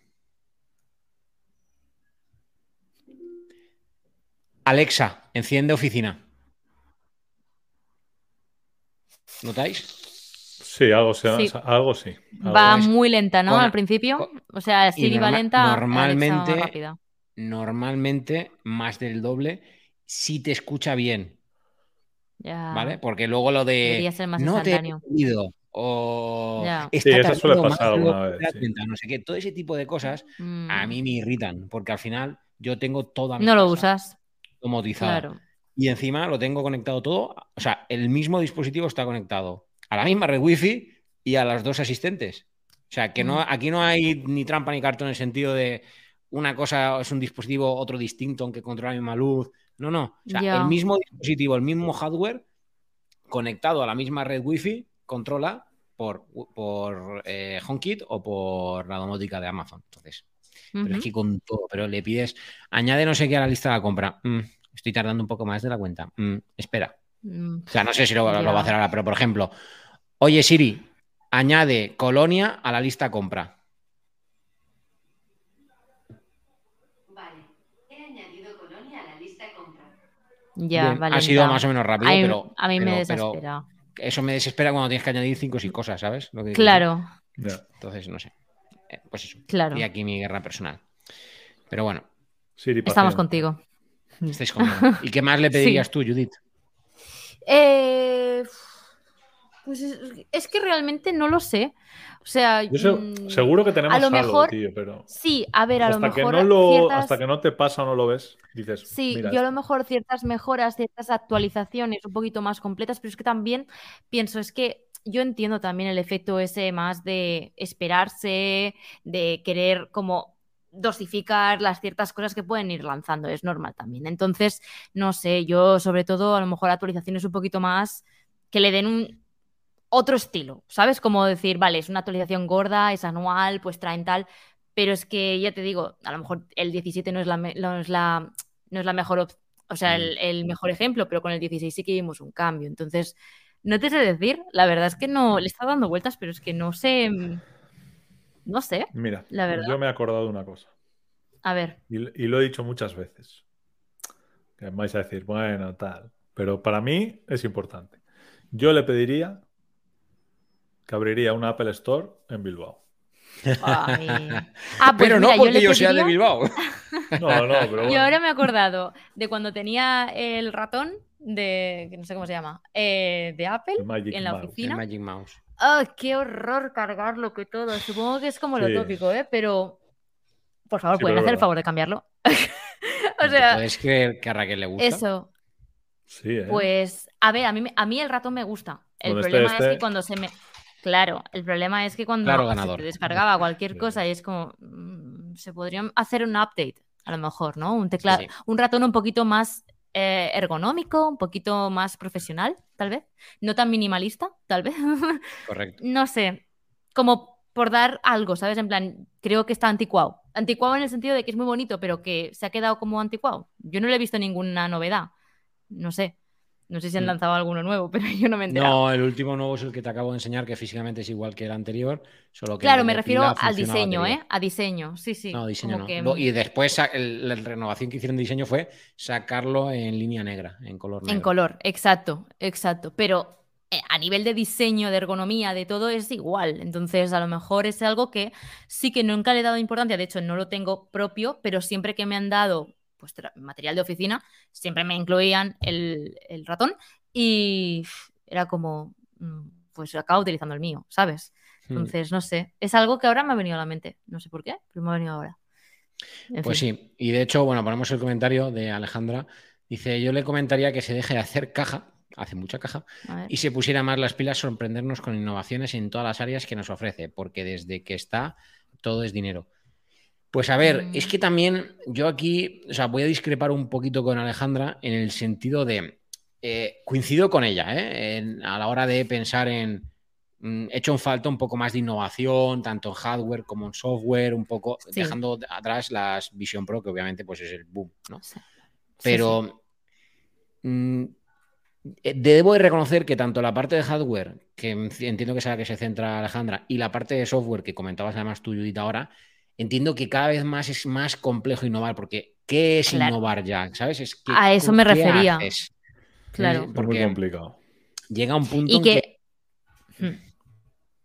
Speaker 1: Alexa, enciende oficina. ¿Notáis?
Speaker 3: Sí, algo, se-
Speaker 2: Sí.
Speaker 3: algo sí. algo
Speaker 2: Va muy lenta, ¿no?
Speaker 1: con-
Speaker 2: Al principio. O sea, Siri va lenta. Alexa va
Speaker 1: normalmente-. Normalmente más del doble si te escucha bien,
Speaker 2: Ya.
Speaker 1: ¿vale? Porque luego lo de
Speaker 2: Debería ser más
Speaker 1: no te he o
Speaker 2: Ya.
Speaker 1: está
Speaker 3: Sí, eso suele
Speaker 1: tardando
Speaker 3: pasar alguna vez,
Speaker 1: te das
Speaker 3: sí.
Speaker 1: cuenta, no sé qué, todo ese tipo de cosas
Speaker 2: Mm,
Speaker 1: a mí me irritan, porque al final yo tengo toda mi
Speaker 2: No lo usas.
Speaker 1: domotizada.
Speaker 2: Claro.
Speaker 1: Y encima lo tengo conectado todo, o sea, el mismo dispositivo está conectado a la misma red wifi y a las dos asistentes. O sea, que no,
Speaker 2: Mm.
Speaker 1: aquí no hay ni trampa ni cartón en el sentido de una cosa es un dispositivo, otro distinto, aunque controla la misma luz. No, no. O sea, el mismo dispositivo, el mismo hardware conectado a la misma red wifi controla por, por eh, HomeKit o por la domótica de Amazon. Entonces, pero es que con todo, pero le pides, añade no sé qué a la lista de la compra. Mm, estoy tardando un poco más de la cuenta. Mm, espera.
Speaker 2: Mm,
Speaker 1: O sea, no sé si lo, lo va a hacer ahora, pero por ejemplo, oye Siri, añade colonia a la lista compra.
Speaker 6: Vale, he añadido Colonia a la lista compra.
Speaker 2: Ya,
Speaker 1: Bien,
Speaker 2: vale.
Speaker 1: ha sido
Speaker 2: ya.
Speaker 1: más o menos rápido,
Speaker 2: Ay,
Speaker 1: pero
Speaker 2: a mí me
Speaker 1: pero-
Speaker 2: desespera.
Speaker 1: eso me desespera cuando tienes que añadir cinco o seis cosas, ¿sabes? Lo que quiero
Speaker 2: Claro.
Speaker 1: Entonces, no sé. Eh, pues eso.
Speaker 2: claro.
Speaker 1: Y aquí mi guerra personal. Pero bueno,
Speaker 3: Siri,
Speaker 2: Estamos contigo.
Speaker 1: estáis conmigo. ¿Y qué más le <laughs> pedirías tú, Judith?
Speaker 2: Eh, pues es, es que realmente no lo sé. O sea,
Speaker 3: Yo
Speaker 2: mm,
Speaker 3: seguro que tenemos
Speaker 2: a lo
Speaker 3: algo,
Speaker 2: mejor-
Speaker 3: tío, pero
Speaker 2: sí, a ver, a lo
Speaker 3: hasta que,
Speaker 2: mejor
Speaker 3: no lo,
Speaker 2: ciertas-
Speaker 3: hasta que no te pasa o no lo ves, dices,
Speaker 2: Sí,
Speaker 3: mira
Speaker 2: yo a lo mejor ciertas mejoras, ciertas actualizaciones un poquito más completas, pero es que también pienso, es que yo entiendo también el efecto ese más de esperarse, de querer como dosificar las ciertas cosas que pueden ir lanzando, es normal también. Entonces, no sé, yo sobre todo a lo mejor actualizaciones un poquito más que le den un otro estilo, ¿sabes? Como decir, vale, es una actualización gorda, es anual, pues traen tal, pero es que ya te digo, a lo mejor el 17 no es la, no es la, no es la mejor, op- o sea, el, el mejor ejemplo, pero con el 16 sí que vimos un cambio. Entonces, no te sé decir, la verdad es que no, le está dando vueltas, pero es que no sé, mm, no sé,
Speaker 3: Mira,
Speaker 2: la verdad.
Speaker 3: yo me he acordado de una cosa
Speaker 2: a ver,
Speaker 3: y, y lo he dicho muchas veces. Que vais a decir, bueno, tal. Pero para mí es importante. Yo le pediría que abriría una Apple Store en Bilbao.
Speaker 2: ay. <laughs> Ah, pues
Speaker 1: pero no
Speaker 2: mira, yo
Speaker 1: porque
Speaker 2: le
Speaker 1: yo, sea de Bilbao. <laughs>
Speaker 3: No, no, pero bueno.
Speaker 2: Yo ahora me he acordado de cuando tenía el ratón de, que no sé cómo se llama, eh, de Apple
Speaker 3: El Magic
Speaker 2: en la
Speaker 3: Mouse.
Speaker 1: El
Speaker 2: oficina.
Speaker 1: Magic Mouse.
Speaker 2: ¡Ah, qué horror cargarlo que todo! Supongo que es como
Speaker 3: Sí.
Speaker 2: lo tópico, ¿eh? Pero, por favor,
Speaker 3: Sí,
Speaker 2: ¿pueden hacer el favor de cambiarlo? <laughs> o
Speaker 1: ¿Te
Speaker 2: sea,
Speaker 1: ¿Puedes creer que a Raquel le gusta?
Speaker 2: eso.
Speaker 3: Sí, ¿eh?
Speaker 2: Pues, a ver, a mí, a mí el ratón me gusta. El
Speaker 3: esté
Speaker 2: problema es que cuando se me... Claro, el problema es que cuando
Speaker 1: Claro,
Speaker 2: se te descargaba cualquier cosa y es como... mm, se podrían hacer un update, a lo mejor, ¿no? Un teclado,
Speaker 1: Sí.
Speaker 2: un ratón un poquito más eh, ergonómico, un poquito más profesional, tal vez. No tan minimalista, tal vez.
Speaker 1: Correcto. <laughs>
Speaker 2: no sé, como por dar algo, ¿sabes? En plan, creo que está anticuado. Anticuado en el sentido de que es muy bonito, pero que se ha quedado como anticuado. Yo no le he visto ninguna novedad. No sé. No sé si han
Speaker 1: Mm.
Speaker 2: lanzado alguno nuevo, <laughs> pero yo no me he enterado.
Speaker 1: No, el último nuevo es el que te acabo de enseñar, que físicamente es igual que el anterior, solo que
Speaker 2: Claro, me refiero al diseño. ¿eh? A diseño, sí, sí.
Speaker 1: No, diseño no.
Speaker 2: que-
Speaker 1: Bo- Y después la renovación que hicieron de diseño fue sacarlo en línea negra, en color negro.
Speaker 2: En color, exacto, exacto. Pero eh, a nivel de diseño, de ergonomía, de todo es igual. Entonces, a lo mejor es algo que sí que nunca le he dado importancia. De hecho, no lo tengo propio, pero siempre que me han dado pues, material de oficina, siempre me incluían el, el ratón y era como, mm, pues acabo utilizando el mío, ¿sabes?
Speaker 1: Hmm.
Speaker 2: Entonces, no sé. Es algo que ahora me ha venido a la mente. No sé por qué, pero me ha venido ahora. En
Speaker 1: Pues
Speaker 2: fin.
Speaker 1: sí, y de hecho, bueno, ponemos el comentario de Alejandra. Dice, yo le comentaría que se deje de hacer caja, hace mucha caja, y se pusiera más las pilas sorprendernos con innovaciones en todas las áreas que nos ofrece, porque desde que está, todo es dinero. Pues a ver,
Speaker 2: Mm.
Speaker 1: es que también yo aquí, o sea, voy a discrepar un poquito con Alejandra en el sentido de, eh, coincido con ella, ¿eh? En- a la hora de pensar en, mm, he hecho en falta un poco más de innovación, tanto en hardware como en software, un poco
Speaker 2: Sí.
Speaker 1: dejando atrás las Vision Pro, que obviamente pues es el boom, ¿no?
Speaker 2: Sí. Sí, sí.
Speaker 1: Pero mm, eh, debo de reconocer que tanto la parte de hardware, que en- entiendo que es a la que se centra Alejandra, y la parte de software que comentabas además tú, Judith, ahora, entiendo que cada vez más es más complejo innovar, porque ¿qué es
Speaker 2: Claro.
Speaker 1: innovar ya? ¿Sabes? Es que,
Speaker 2: A eso me
Speaker 1: ¿qué
Speaker 2: refería.
Speaker 1: haces?
Speaker 2: Claro.
Speaker 1: Eh,
Speaker 3: Es muy
Speaker 1: Porque
Speaker 3: complicado.
Speaker 1: llega un punto
Speaker 2: Y
Speaker 1: en que...
Speaker 2: que. Hmm.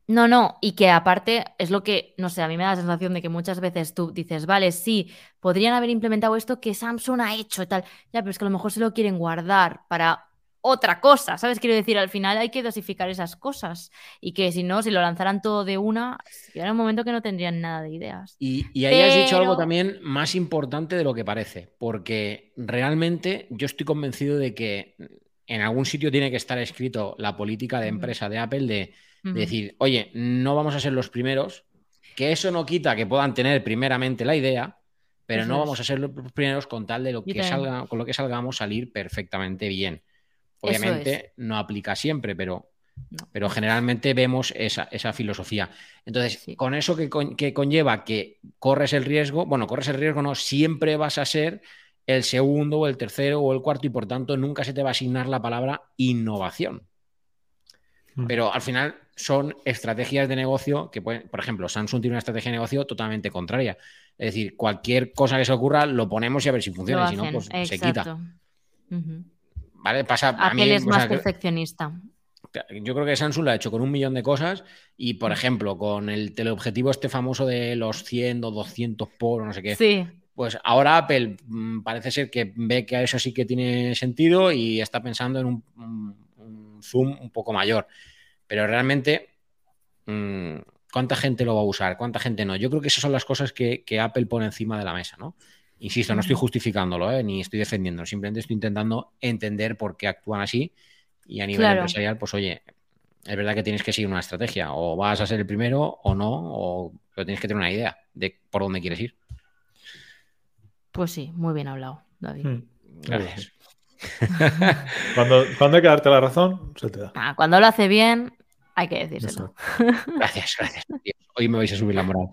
Speaker 2: No, no, y que aparte es lo que, no sé, a mí me da la sensación de que muchas veces tú dices, vale, sí, podrían haber implementado esto que Samsung ha hecho y tal. Ya, pero es que a lo mejor se lo quieren guardar para otra cosa, ¿sabes? Quiero decir, al final hay que dosificar esas cosas y que si no, si lo lanzaran todo de una, llegará un momento que no tendrían nada de ideas.
Speaker 1: Y, y ahí has dicho algo también más importante de lo que parece, porque realmente yo estoy convencido de que en algún sitio tiene que estar escrito la política de empresa de Apple de, decir, oye, no vamos a ser los primeros, que eso no quita que puedan tener primeramente la idea, pero no vamos a ser los primeros con tal de lo que salga, con lo que salgamos salir perfectamente bien. Obviamente no aplica siempre, pero
Speaker 2: No.
Speaker 1: pero generalmente vemos esa, esa filosofía. Entonces,
Speaker 2: Sí.
Speaker 1: con eso que, con- que conlleva que corres el riesgo, bueno, corres el riesgo, no, siempre vas a ser el segundo o el tercero o el cuarto y por tanto nunca se te va a asignar la palabra innovación.
Speaker 3: Mm.
Speaker 1: Pero al final son estrategias de negocio que, pueden, por ejemplo, Samsung tiene una estrategia de negocio totalmente contraria. Es decir, cualquier cosa que se ocurra lo ponemos y a ver si funciona, y si no, pues se quita. ¿Vale? Pasa a mí,
Speaker 2: Apple es
Speaker 1: o
Speaker 2: más
Speaker 1: sea,
Speaker 2: perfeccionista.
Speaker 1: yo creo que Samsung lo ha hecho con un millón de cosas y,
Speaker 2: Mm.
Speaker 1: por ejemplo, con el teleobjetivo este famoso de los 100 o 200 por no sé qué,
Speaker 2: Sí,
Speaker 1: pues ahora Apple mm, parece ser que ve que eso sí que tiene sentido y está pensando en un, un- un zoom un poco mayor. Pero realmente, mm, ¿cuánta gente lo va a usar? ¿Cuánta gente no? Yo creo que esas son las cosas que, que Apple pone encima de la mesa, ¿no? Insisto, no estoy justificándolo, ¿eh? ni estoy defendiéndolo, simplemente estoy intentando entender por qué actúan así y a nivel
Speaker 2: Claro.
Speaker 1: empresarial, pues oye, es verdad que tienes que seguir una estrategia, o vas a ser el primero o no, o pero tienes que tener una idea de por dónde quieres ir.
Speaker 2: pues sí, muy bien hablado, David.
Speaker 3: Mm.
Speaker 1: Gracias. <laughs>
Speaker 3: Cuando, cuando hay que darte la razón, se te da.
Speaker 2: Ah, cuando lo hace bien, hay que decírselo.
Speaker 1: Gracias, gracias. Hoy me vais a subir la moral.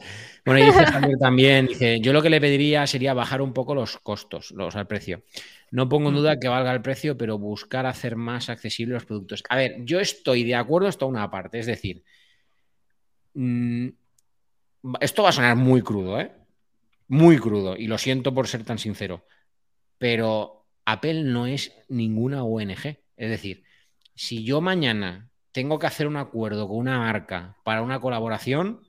Speaker 1: Bueno, y dice Javier también, dice, yo lo que le pediría sería bajar un poco los costos, los al precio. No pongo en duda que valga el precio, pero buscar hacer más accesibles los productos. A ver, yo estoy de acuerdo hasta una parte, es decir, mm, esto va a sonar muy crudo, ¿eh? Muy crudo, y lo siento por ser tan sincero, pero Apple no es ninguna ONG. Es decir, si yo mañana tengo que hacer un acuerdo con una marca para una colaboración,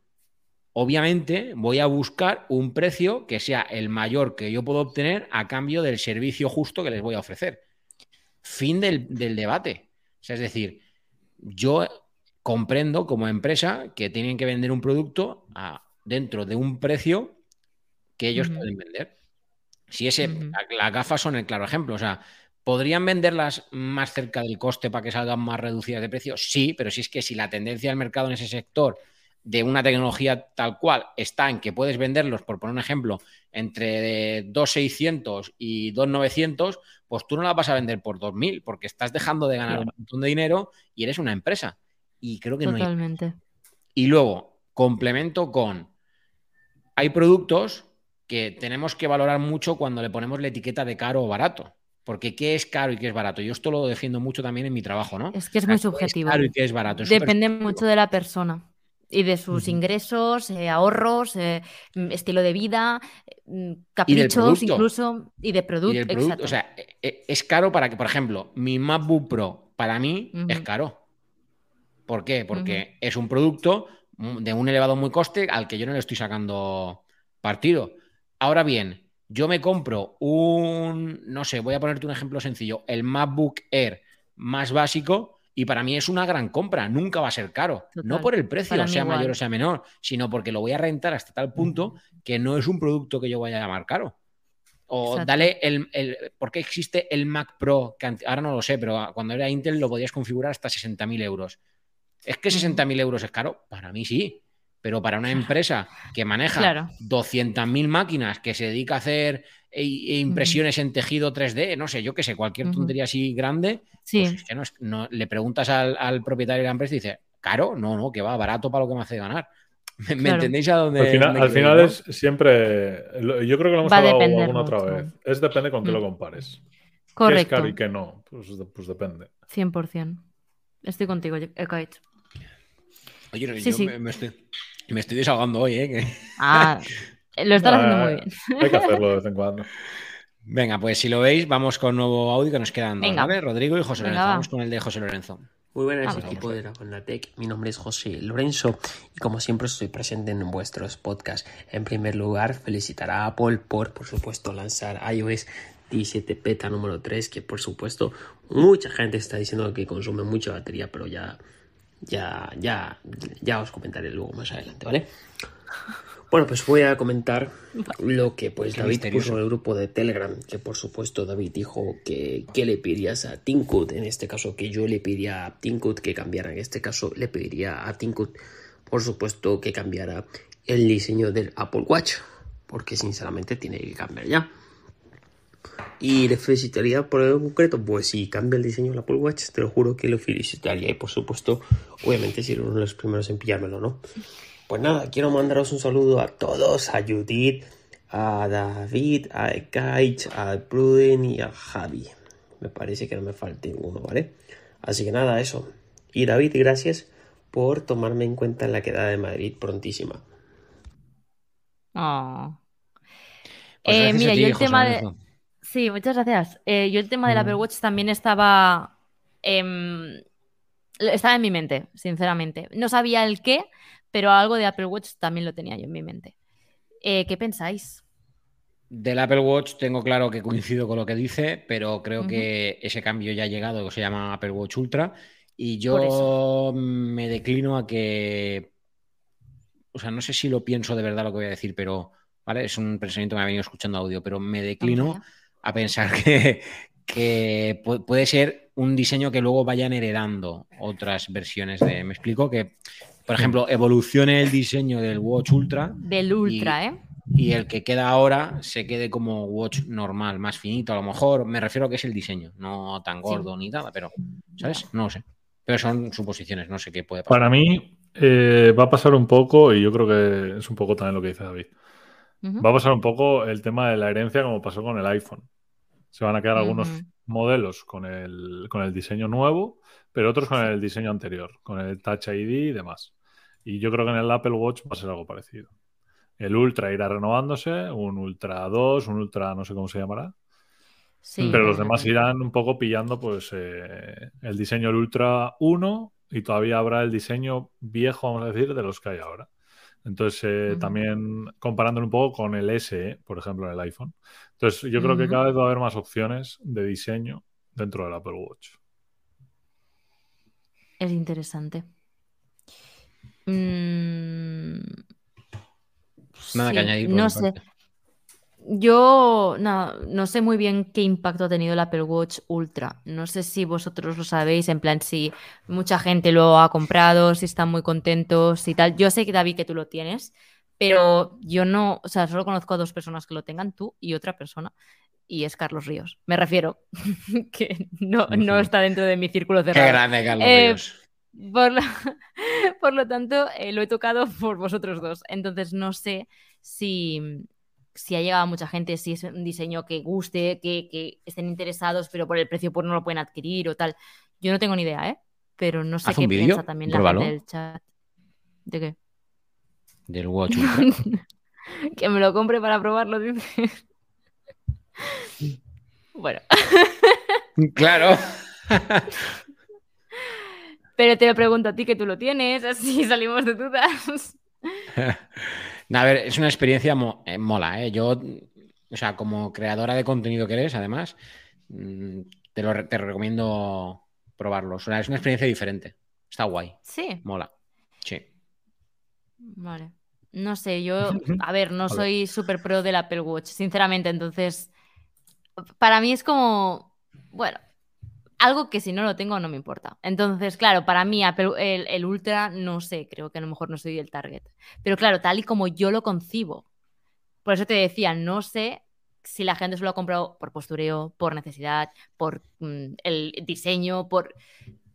Speaker 1: obviamente voy a buscar un precio que sea el mayor que yo puedo obtener a cambio del servicio justo que les voy a ofrecer. Fin del, del debate. O sea, es decir, yo comprendo como empresa que tienen que vender un producto a- dentro de un precio que ellos pueden vender. Si ese,
Speaker 2: Ujú.
Speaker 1: la- las gafas son el claro ejemplo. O sea, ¿podrían venderlas más cerca del coste para que salgan más reducidas de precio? Sí, pero si es que si la tendencia del mercado en ese sector de una tecnología tal cual está en que puedes venderlos, por poner un ejemplo, entre 2.600 y 2.900, pues tú no la vas a vender por 2.000 porque estás dejando de ganar un montón de dinero y eres una empresa. Y creo que
Speaker 2: Totalmente.
Speaker 1: no hay. Y luego, complemento con, hay productos que tenemos que valorar mucho cuando le ponemos la etiqueta de caro o barato. Porque qué es caro y qué es barato. Yo esto lo defiendo mucho también en mi trabajo, ¿no?
Speaker 2: Es que es muy subjetivo.
Speaker 1: caro y qué es barato. Es
Speaker 2: Depende mucho de la persona y de sus ingresos, eh, ahorros, eh, mm, estilo de vida, mm,
Speaker 1: Y
Speaker 2: caprichos incluso y de
Speaker 1: Y
Speaker 2: producto.
Speaker 1: o sea, e- e- es caro para que, por ejemplo, mi MacBook Pro para mí es caro. ¿Por qué? Porque es un producto de un elevado muy coste al que yo no le estoy sacando partido. Ahora bien, yo me compro un, no sé, voy a ponerte un ejemplo sencillo, el MacBook Air más básico y para mí es una gran compra, nunca va a ser caro.
Speaker 2: Total,
Speaker 1: No por el precio, sea
Speaker 2: igual.
Speaker 1: mayor o sea menor, sino porque lo voy a rentar hasta tal punto que no es un producto que yo vaya a llamar caro. O
Speaker 2: Exacto.
Speaker 1: dale el, el- ¿Por qué existe el Mac Pro? Que ahora no lo sé, pero cuando era Intel lo podías configurar hasta 60.000 euros. ¿Es que
Speaker 2: Ujú.
Speaker 1: 60.000 euros es caro? Para mí sí. Pero para una empresa que maneja
Speaker 2: Claro.
Speaker 1: 200.000 máquinas, que se dedica a hacer e- e impresiones en tejido 3D, no sé, yo qué sé, cualquier tontería así grande,
Speaker 2: Sí,
Speaker 1: pues es que no es- no- le preguntas al, al propietario de la empresa y dice, ¿caro? No, no, que va, barato para lo que me hace ganar. <laughs> ¿Me, entendéis a dónde?
Speaker 3: Al final,
Speaker 1: dónde
Speaker 3: al final
Speaker 1: ir, no?
Speaker 3: es siempre. Yo creo que lo hemos
Speaker 2: Va
Speaker 3: hablado alguna otra vez. Es depende con qué
Speaker 2: Mm.
Speaker 3: lo compares. ¿Qué es
Speaker 2: correcto.
Speaker 3: caro y qué no? Pues, pues depende.
Speaker 2: 100%. Estoy contigo, Ekaich.
Speaker 1: Oye, no,
Speaker 2: Sí,
Speaker 1: yo
Speaker 2: sí.
Speaker 1: Me, me estoy, me estoy desahogando hoy, ¿eh? Que-
Speaker 2: Ah, <laughs> lo estás haciendo muy bien.
Speaker 3: Hay que hacerlo de vez en cuando.
Speaker 1: Venga, pues si lo veis, vamos con nuevo audio que nos quedan dos,
Speaker 2: Venga.
Speaker 1: ¿vale? Rodrigo y José
Speaker 2: Venga,
Speaker 1: Lorenzo.
Speaker 2: va.
Speaker 1: Vamos con el de José Lorenzo.
Speaker 7: Muy buenas equipo de la Conatec, mi nombre es José Lorenzo y como siempre estoy presente en vuestros podcasts. En primer lugar, felicitar a Apple por, por supuesto, lanzar iOS 17 beta número 3, que por supuesto mucha gente está diciendo que consume mucha batería, pero ya, ya, ya, ya os comentaré luego más adelante, ¿vale? Bueno, pues voy a comentar lo que pues
Speaker 1: Qué
Speaker 7: David
Speaker 1: misterioso.
Speaker 7: puso en el grupo de Telegram, que por supuesto David dijo que, que le pedirías a Tinkut, en este caso que yo le pediría a Tinkut que cambiara, en este caso le pediría a Tinkut, por supuesto que cambiara el diseño del Apple Watch, porque sinceramente tiene que cambiar ya. Y le felicitaría por el concreto, pues si cambia el diseño del Apple Watch, te lo juro que lo felicitaría y por supuesto, obviamente ser uno de los primeros en pillármelo, ¿no? Pues nada, quiero mandaros un saludo a todos, a Judith, a David, a Kaich, a Pruden y a Javi. Me parece que no me falte ninguno, ¿vale? Así que nada, eso. Y David, gracias por tomarme en cuenta en la quedada de Madrid prontísima.
Speaker 2: Oh.
Speaker 1: Pues
Speaker 2: Eh, mira,
Speaker 1: ti,
Speaker 2: yo el
Speaker 1: José
Speaker 2: tema de. Sí, muchas gracias. Eh, yo el tema del. Apple Watch también estaba. em, estaba en mi mente, sinceramente. No sabía el qué, pero algo de Apple Watch también lo tenía yo en mi mente. Eh, ¿Qué pensáis?
Speaker 1: Del Apple Watch tengo claro que coincido con lo que dice, pero creo que ese cambio ya ha llegado, que se llama Apple Watch Ultra, y yo me declino a que, o sea, no sé si lo pienso de verdad lo que voy a decir, pero, ¿vale? Es un pensamiento que me ha venido escuchando audio, pero me declino. A pensar <laughs> que, que pu- puede ser un diseño que luego vayan heredando otras versiones de, me explico, que, por ejemplo, evolucione el diseño del Watch Ultra
Speaker 2: Del Ultra, ¿eh?
Speaker 1: y el que queda ahora se quede como watch normal, más finito, a lo mejor. Me refiero a que es el diseño, no tan gordo ni nada, pero, ¿sabes? No lo sé. Pero son suposiciones, no sé qué puede pasar.
Speaker 3: Para mí eh, va a pasar un poco, y yo creo que es un poco también lo que dice David, Va a pasar un poco el tema de la herencia como pasó con el iPhone. Se van a quedar algunos modelos con el, con el diseño nuevo, pero otros con el diseño anterior, con el Touch ID y demás. Y yo creo que en el Apple Watch va a ser algo parecido. El Ultra irá renovándose, un Ultra 2, un Ultra no sé cómo se llamará,
Speaker 2: Sí,
Speaker 3: pero los demás irán un poco pillando pues eh, el diseño del Ultra 1 y todavía habrá el diseño viejo, vamos a decir, de los que hay ahora. Entonces, eh, también comparándolo un poco con el SE, por ejemplo, en el iPhone. Entonces, yo creo que cada vez va a haber más opciones de diseño dentro del Apple Watch.
Speaker 2: Es interesante. Mm,
Speaker 1: Nada que añadir.
Speaker 2: No sé.
Speaker 1: parte.
Speaker 2: Yo no, no sé muy bien qué impacto ha tenido el Apple Watch Ultra. No sé si vosotros lo sabéis, en plan si mucha gente lo ha comprado, si están muy contentos y tal. Yo sé que David que tú lo tienes, pero yo no, o sea, solo conozco a dos personas que lo tengan, tú y otra persona, y es Carlos Ríos. Me refiero <laughs> que no, no está dentro de mi círculo cerrado.
Speaker 1: Qué grande, Carlos
Speaker 2: Eh,
Speaker 1: Ríos.
Speaker 2: Por lo, <laughs> por lo tanto, eh, lo he tocado por vosotros dos. Entonces, no sé si, si ha llegado a mucha gente, si es un diseño que guste, que, que estén interesados, pero por el precio pues no lo pueden adquirir o tal. Yo no tengo ni idea, ¿eh? Pero no sé qué piensa también la gente del chat. ¿De qué?
Speaker 1: Del Watch <laughs>
Speaker 2: que me lo compre para probarlo, dice. bueno, <laughs>
Speaker 1: claro.
Speaker 2: pero te lo pregunto a ti que tú lo tienes, así salimos de dudas. <laughs>
Speaker 1: No, a ver, es una experiencia mo- eh, mola, ¿eh? Yo, o sea, como creadora de contenido que eres, además, mm, te lo re- te recomiendo probarlo. O sea, es una experiencia diferente. Está guay,
Speaker 2: Sí.
Speaker 1: mola. Sí.
Speaker 2: Vale. No sé, yo, <laughs> a ver, no soy súper pro del Apple Watch, sinceramente, entonces, para mí es como, bueno, algo que si no lo tengo no me importa. Entonces, claro, para mí Apple- el, el Ultra, no sé, creo que a lo mejor no soy el target. Pero claro, tal y como yo lo concibo, por eso te decía, no sé si la gente se lo ha comprado por postureo, por necesidad, por mm, el diseño, por...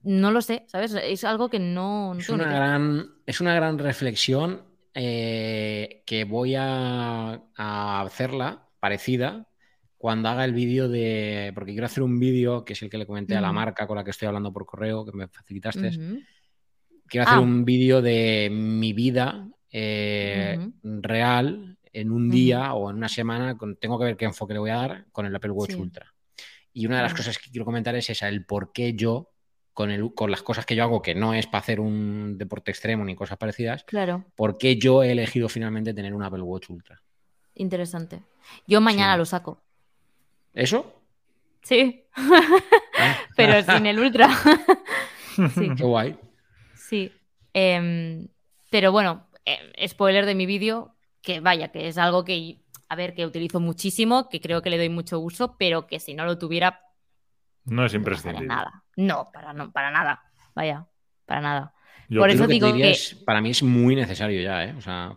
Speaker 2: No lo sé, ¿sabes? Es algo que no... no
Speaker 1: Es una gran, es una gran reflexión eh, que voy a, a hacerla parecida cuando haga el vídeo de. Porque quiero hacer un vídeo que es el que le comenté a la marca con la que estoy hablando por correo, que me facilitaste. Quiero hacer
Speaker 2: Ah.
Speaker 1: un vídeo de mi vida eh, real en un día o en una semana. con- tengo que ver qué enfoque le voy a dar con el Apple Watch
Speaker 2: Sí.
Speaker 1: Ultra. Y una de las cosas que quiero comentar es esa, el por qué yo, con, el, con las cosas que yo hago, que no es para hacer un deporte extremo ni cosas parecidas,
Speaker 2: Claro,
Speaker 1: por qué yo he elegido finalmente tener un Apple Watch Ultra.
Speaker 2: interesante. Yo mañana
Speaker 1: Sí.
Speaker 2: lo saco.
Speaker 1: ¿Eso?
Speaker 2: Sí,
Speaker 1: Ah. <laughs>
Speaker 2: pero sin el ultra. <laughs> sí,
Speaker 1: Qué guay.
Speaker 2: sí. Em, pero bueno, eh, spoiler de mi vídeo, que vaya, que es algo que, a ver, que utilizo muchísimo, que creo que le doy mucho uso, pero que si no lo tuviera,
Speaker 3: No es
Speaker 2: no
Speaker 3: imprescindible.
Speaker 2: nada. No, para, no, para nada. Vaya, para nada.
Speaker 3: Yo
Speaker 2: Por eso
Speaker 1: que
Speaker 2: digo que-
Speaker 1: es, para mí es muy necesario ya, ¿eh? O sea,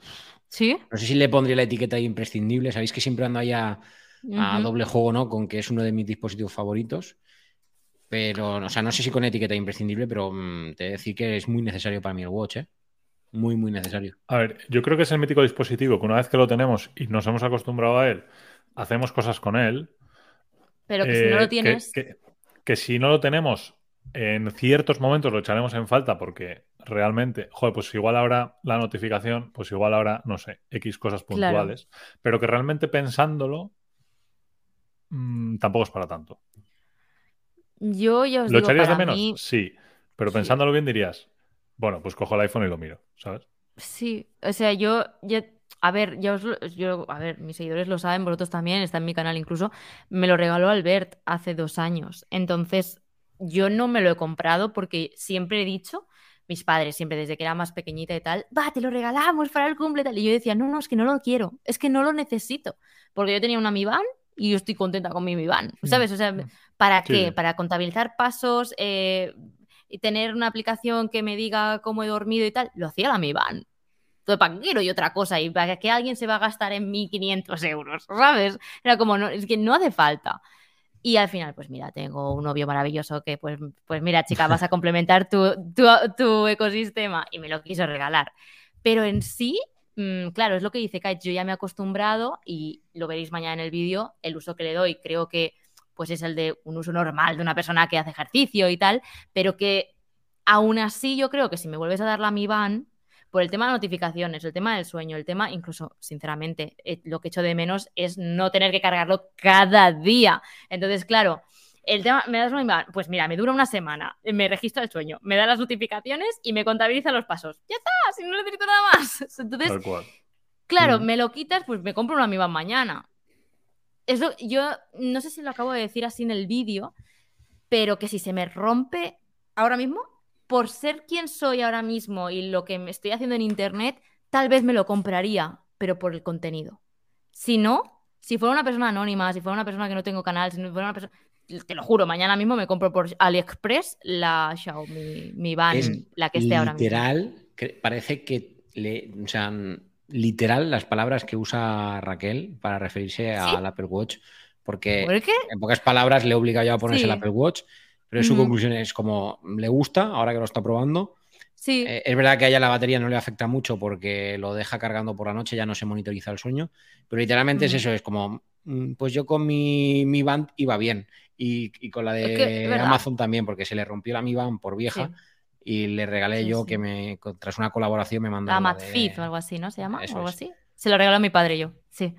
Speaker 2: ¿Sí?
Speaker 1: no sé si le pondría la etiqueta de imprescindible. Sabéis que siempre ando ahí a, a doble juego, ¿no? Con que es uno de mis dispositivos favoritos. Pero, o sea, no sé si con etiqueta imprescindible, pero mm, te he de decir que es muy necesario para mí el Watch, ¿eh? Muy, muy necesario.
Speaker 3: A ver, yo creo que es el mítico dispositivo que una vez que lo tenemos y nos hemos acostumbrado a él, hacemos cosas con él.
Speaker 2: Pero que si no
Speaker 3: eh,
Speaker 2: lo tienes,
Speaker 3: Que, que si no lo tenemos, en ciertos momentos lo echaremos en falta porque realmente, joder, pues igual ahora la notificación, pues igual ahora, no sé, X cosas
Speaker 2: Claro.
Speaker 3: puntuales, pero que realmente pensándolo, mm, tampoco es para tanto.
Speaker 2: yo ya os
Speaker 3: ¿Lo
Speaker 2: digo,
Speaker 3: echarías de menos?
Speaker 2: mí,
Speaker 3: Sí, pero
Speaker 2: Sí.
Speaker 3: pensándolo bien dirías, bueno, pues cojo el iPhone y lo miro, ¿sabes?
Speaker 2: Sí, o sea, yo, ya- a ver, ya os yo, a ver, mis seguidores lo saben, vosotros también, está en mi canal incluso, me lo regaló Albert hace dos años, entonces yo no me lo he comprado porque siempre he dicho, mis padres siempre desde que era más pequeñita y tal, va, te lo regalamos para el cumple y tal, y yo decía, no, no, es que no lo quiero, es que no lo necesito, porque yo tenía una Mi Band y yo estoy contenta con mi Mi Band, ¿sabes? O sea, ¿para
Speaker 3: Sí,
Speaker 2: qué? Para contabilizar pasos, eh, y tener una aplicación que me diga cómo he dormido y tal, lo hacía la Mi Band. Entonces, ¿para qué quiero yo otra cosa? ¿Y para qué alguien se va a gastar en mí 500 euros? ¿Sabes? Era como, no, es que no hace falta. Y al final, pues mira, tengo un novio maravilloso que, pues, pues mira, chica, vas a <laughs> complementar tu, tu, tu ecosistema y me lo quiso regalar. Pero en sí, mm, claro, es lo que dice Kate, yo ya me he acostumbrado y lo veréis mañana en el vídeo, el uso que le doy creo que pues es el de un uso normal de una persona que hace ejercicio y tal, pero que aún así yo creo que si me vuelves a dar la Mi Band, por el tema de notificaciones, el tema del sueño, el tema, incluso, sinceramente, eh, lo que echo de menos es no tener que cargarlo cada día. Entonces, claro, el tema, ¿me das una? Pues mira, me dura una semana, me registro el sueño, me da las notificaciones y me contabiliza los pasos. Ya está, si no necesito nada más. <laughs> Entonces,
Speaker 3: Tal cual.
Speaker 2: Claro,
Speaker 3: Mm.
Speaker 2: me lo quitas, pues me compro una Mi Band mañana. Eso, yo no sé si lo acabo de decir así en el vídeo, pero que si se me rompe ahora mismo, por ser quien soy ahora mismo y lo que me estoy haciendo en internet, tal vez me lo compraría, pero por el contenido. Si no, Si fuera una persona anónima, si fuera una persona que no tengo canal, si fuera una persona. Te lo juro, mañana mismo me compro por AliExpress la Xiaomi Mi Band,
Speaker 1: Es
Speaker 2: la que esté ahora mismo.
Speaker 1: literal, parece que le, o sea, literal las palabras que usa Raquel para referirse al Apple Watch, porque en pocas palabras le he obligado ya a ponerse
Speaker 2: Sí.
Speaker 1: el Apple Watch, pero su conclusión es como le gusta, ahora que lo está probando.
Speaker 2: Sí.
Speaker 1: Eh, es verdad que a ella la batería no le afecta mucho porque lo deja cargando por la noche, ya no se monitoriza el sueño, pero literalmente es eso, es como, mm, pues yo con mi, mi Band iba bien y, y con la de
Speaker 2: Es que.
Speaker 1: Amazon también, porque se le rompió la Mi Band por vieja
Speaker 2: Sí.
Speaker 1: y le regalé
Speaker 2: Sí,
Speaker 1: yo
Speaker 2: sí.
Speaker 1: que me, tras una colaboración me mandó
Speaker 2: La
Speaker 1: la
Speaker 2: Matfit
Speaker 1: de-
Speaker 2: o algo así, ¿no? ¿Se llama?
Speaker 1: Eso
Speaker 2: o algo
Speaker 1: es.
Speaker 2: así. Se lo regaló a mi padre yo. Sí.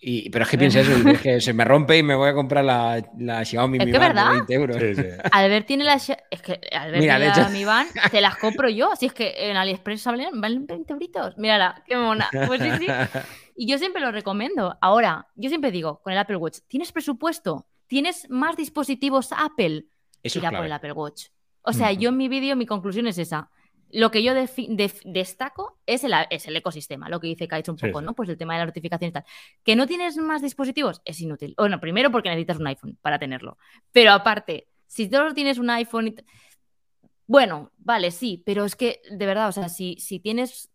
Speaker 1: Y, pero es que piensa eso, y <laughs> es que se me rompe y me voy a comprar la, la Xiaomi
Speaker 2: Es
Speaker 1: Mi
Speaker 2: que
Speaker 1: Band de
Speaker 2: verdad.
Speaker 1: 20 euros.
Speaker 3: Sí, sí. <laughs>
Speaker 2: Albert tiene la. Es que Albert
Speaker 1: Mira,
Speaker 2: tiene la
Speaker 1: hecho-
Speaker 2: Mi Band, te las compro yo. Si es que en AliExpress valen, valen 20 euritos. Mírala, qué mona. Pues sí, sí. <laughs> Y yo siempre lo recomiendo. Ahora, yo siempre digo con el Apple Watch: ¿tienes presupuesto? ¿Tienes más dispositivos Apple?
Speaker 1: Eso es
Speaker 2: Tira por el Apple Watch. O sea, yo en mi vídeo, mi conclusión es esa. Lo que yo destaco es el, es el ecosistema, lo que dice Kaich un poco,
Speaker 3: sí.
Speaker 2: ¿no? Pues el tema de la notificación y tal. Que no tienes más dispositivos es inútil. Bueno, primero porque necesitas un iPhone para tenerlo. Pero aparte, si solo tienes un iPhone y Bueno, vale, sí, pero es que, de verdad, o sea, si, si tienes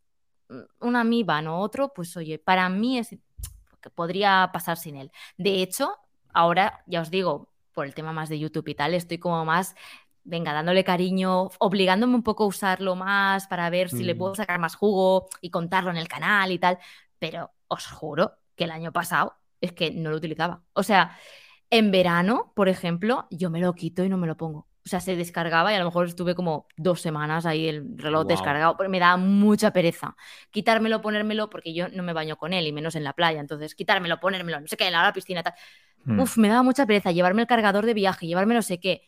Speaker 2: una Mi Band o otro, pues oye, para mí es que podría pasar sin él. De hecho, ahora, ya os digo, por el tema más de YouTube y tal, estoy como más, venga, dándole cariño, obligándome un poco a usarlo más para ver si le
Speaker 1: Mm.
Speaker 2: puedo sacar más jugo y contarlo en el canal y tal. Pero os juro que el año pasado es que no lo utilizaba. O sea, en verano, por ejemplo, yo me lo quito y no me lo pongo. O sea, se descargaba y a lo mejor estuve como dos semanas ahí el reloj descargado, pero me da mucha pereza. Quitármelo, ponérmelo, porque yo no me baño con él y menos en la playa. Entonces, quitármelo, ponérmelo, no sé qué, en la piscina, tal.
Speaker 3: Mm.
Speaker 2: Uf, me daba mucha pereza llevarme el cargador de viaje, llevarme no sé qué.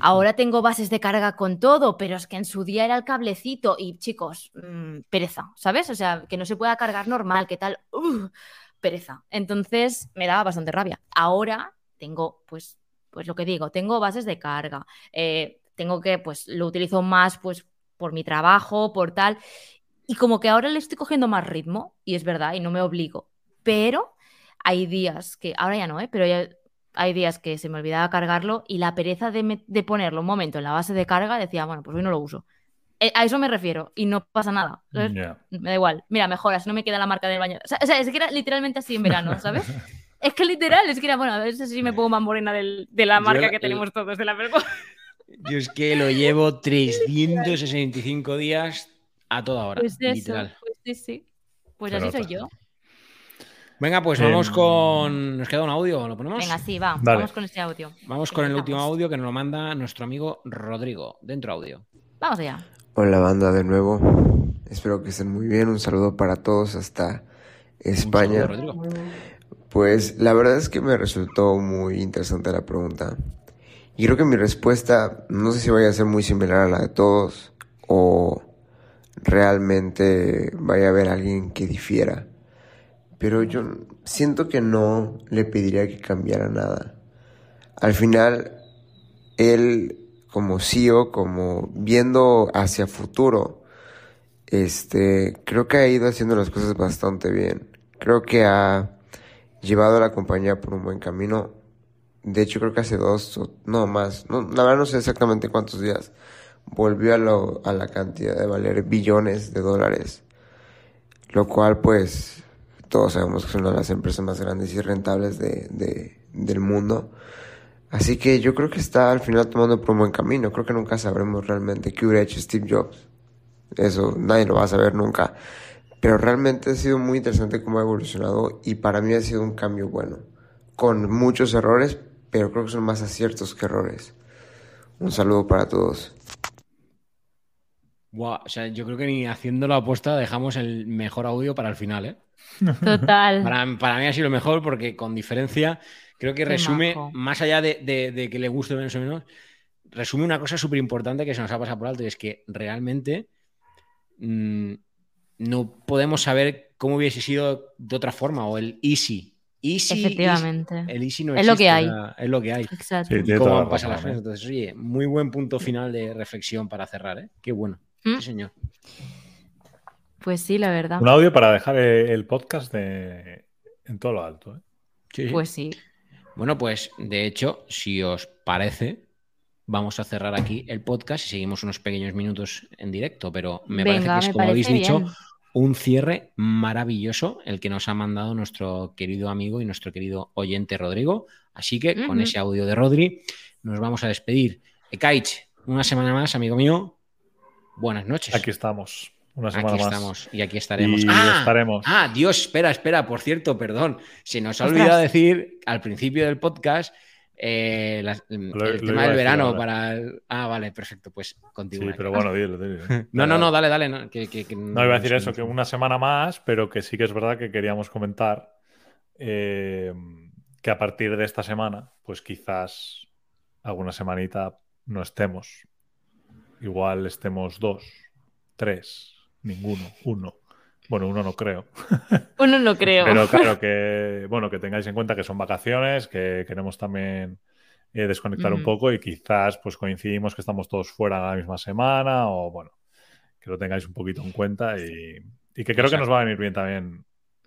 Speaker 2: Ahora <laughs> tengo bases de carga con todo, pero es que en su día era el cablecito y chicos, mm, pereza, ¿sabes? O sea, que no se pueda cargar normal, ¿qué tal? Uf, pereza. Entonces me daba bastante rabia. Ahora tengo, pues, pues lo que digo, tengo bases de carga. eh, tengo que, pues, lo utilizo más, pues, por mi trabajo, por tal. Y como que ahora le estoy cogiendo más ritmo, y es verdad, y no me obligo. Pero hay días que, ahora ya no, ¿eh? Pero ya hay días que se me olvidaba cargarlo y la pereza de, me- de ponerlo un momento en la base de carga decía, bueno, pues hoy no lo uso. Eh, a eso me refiero y no pasa nada. ¿sabes?
Speaker 3: Ya.
Speaker 2: Me da igual. Mira, mejora, si no me queda la marca del baño. O sea, o sea, es que era literalmente así en verano, ¿sabes? <laughs> es que literal, es que era, bueno, a ver si me pongo más morena del- de la marca que tenemos todos de la Watch.
Speaker 1: Yo es que lo llevo 365 días a toda hora,
Speaker 2: Pues eso,
Speaker 1: literal.
Speaker 2: pues sí, sí. Pues así soy yo.
Speaker 1: Venga, pues
Speaker 3: Em,
Speaker 1: vamos con. ¿Nos queda un audio? ¿Lo ponemos?
Speaker 2: Venga, sí, va.
Speaker 3: Dale.
Speaker 2: Vamos con este audio.
Speaker 1: Vamos con el último audio que nos lo manda nuestro amigo Rodrigo. Dentro audio.
Speaker 2: Vamos allá.
Speaker 8: Hola banda de nuevo, espero que estén muy bien, un saludo para todos hasta España.
Speaker 1: Un saludo, Rodrigo.
Speaker 8: Pues la verdad es que me resultó muy interesante la pregunta. Y creo que mi respuesta no sé si vaya a ser muy similar a la de todos o realmente vaya a haber alguien que difiera. Pero yo siento que no le pediría que cambiara nada. Al final, él como CEO, como viendo hacia futuro, este, creo que ha ido haciendo las cosas bastante bien. Creo que ha llevado a la compañía por un buen camino. De hecho, creo que hace dos, no más, no, la verdad no sé exactamente cuántos días, volvió a, la cantidad de valer billones de dólares. Lo cual, pues, todos sabemos que es una de las empresas más grandes y rentables de, de- del mundo. Así que yo creo que está al final tomando por un buen camino. Creo que nunca sabremos realmente qué hubiera hecho Steve Jobs. Eso nadie lo va a saber nunca. Pero realmente ha sido muy interesante cómo ha evolucionado y para mí ha sido un cambio bueno. Con muchos errores, pero creo que son más aciertos que errores. Un saludo para todos.
Speaker 1: Buah, o sea, yo creo que ni haciendo la apuesta dejamos el mejor audio para el final, ¿eh?
Speaker 2: Total. <laughs>
Speaker 1: Para, para mí ha sido lo mejor porque con diferencia creo que
Speaker 2: Qué
Speaker 1: resume,
Speaker 2: majo.
Speaker 1: más allá de, de- de que le guste menos o menos, resume una cosa súper importante que se nos ha pasado por alto y es que realmente mm, no podemos saber cómo hubiese sido de otra forma o el easy. Easy,
Speaker 2: Efectivamente.
Speaker 1: easy- el easy no
Speaker 2: Es lo que hay.
Speaker 1: es lo que hay.
Speaker 2: Exacto.
Speaker 3: Sí,
Speaker 1: las cosas.
Speaker 3: ¿eh?
Speaker 1: Entonces, oye, muy buen punto final de reflexión para cerrar, ¿eh? Qué bueno.
Speaker 2: ¿Mm?
Speaker 1: Sí, señor.
Speaker 2: Pues sí, la verdad.
Speaker 3: Un audio para dejar eh, el podcast de en todo lo alto. ¿eh?
Speaker 1: Sí.
Speaker 2: Pues sí.
Speaker 1: Bueno, pues de hecho, si os parece, vamos a cerrar aquí el podcast y seguimos unos pequeños minutos en directo, pero me
Speaker 2: Venga,
Speaker 1: parece que es, como habéis dicho, un cierre maravilloso el que nos ha mandado nuestro querido amigo y nuestro querido oyente Rodrigo. Así que con ese audio de Rodri nos vamos a despedir. Ekaich, una semana más, amigo mío. Buenas noches.
Speaker 3: Aquí estamos. Una semana
Speaker 1: Aquí
Speaker 3: más.
Speaker 1: estamos y aquí estaremos.
Speaker 3: Y
Speaker 1: ¡Ah!
Speaker 3: estaremos.
Speaker 1: Ah, Dios, espera, espera, por cierto, perdón. Se nos ha olvidado decir al principio del podcast eh, el
Speaker 3: Lo-
Speaker 1: tema del verano
Speaker 3: ahora.
Speaker 1: para. el- Ah, vale, perfecto, pues
Speaker 3: Sí,
Speaker 1: continúa.
Speaker 3: pero bueno, dile, dile. <laughs>
Speaker 1: No, no, no, dale, dale. No, que- que- que
Speaker 3: No, iba a decir eso, que una semana más, pero que sí que es verdad que queríamos comentar eh, que a partir de esta semana, pues quizás alguna semanita no estemos. Igual estemos dos, tres, ninguno, uno. Bueno, uno no creo. <laughs>
Speaker 2: Uno no creo.
Speaker 3: Pero claro que, bueno, que tengáis en cuenta que son vacaciones, que queremos también eh, desconectar un poco y quizás pues coincidimos que estamos todos fuera la misma semana o bueno, que lo tengáis un poquito en cuenta y, y que creo que nos va a venir bien también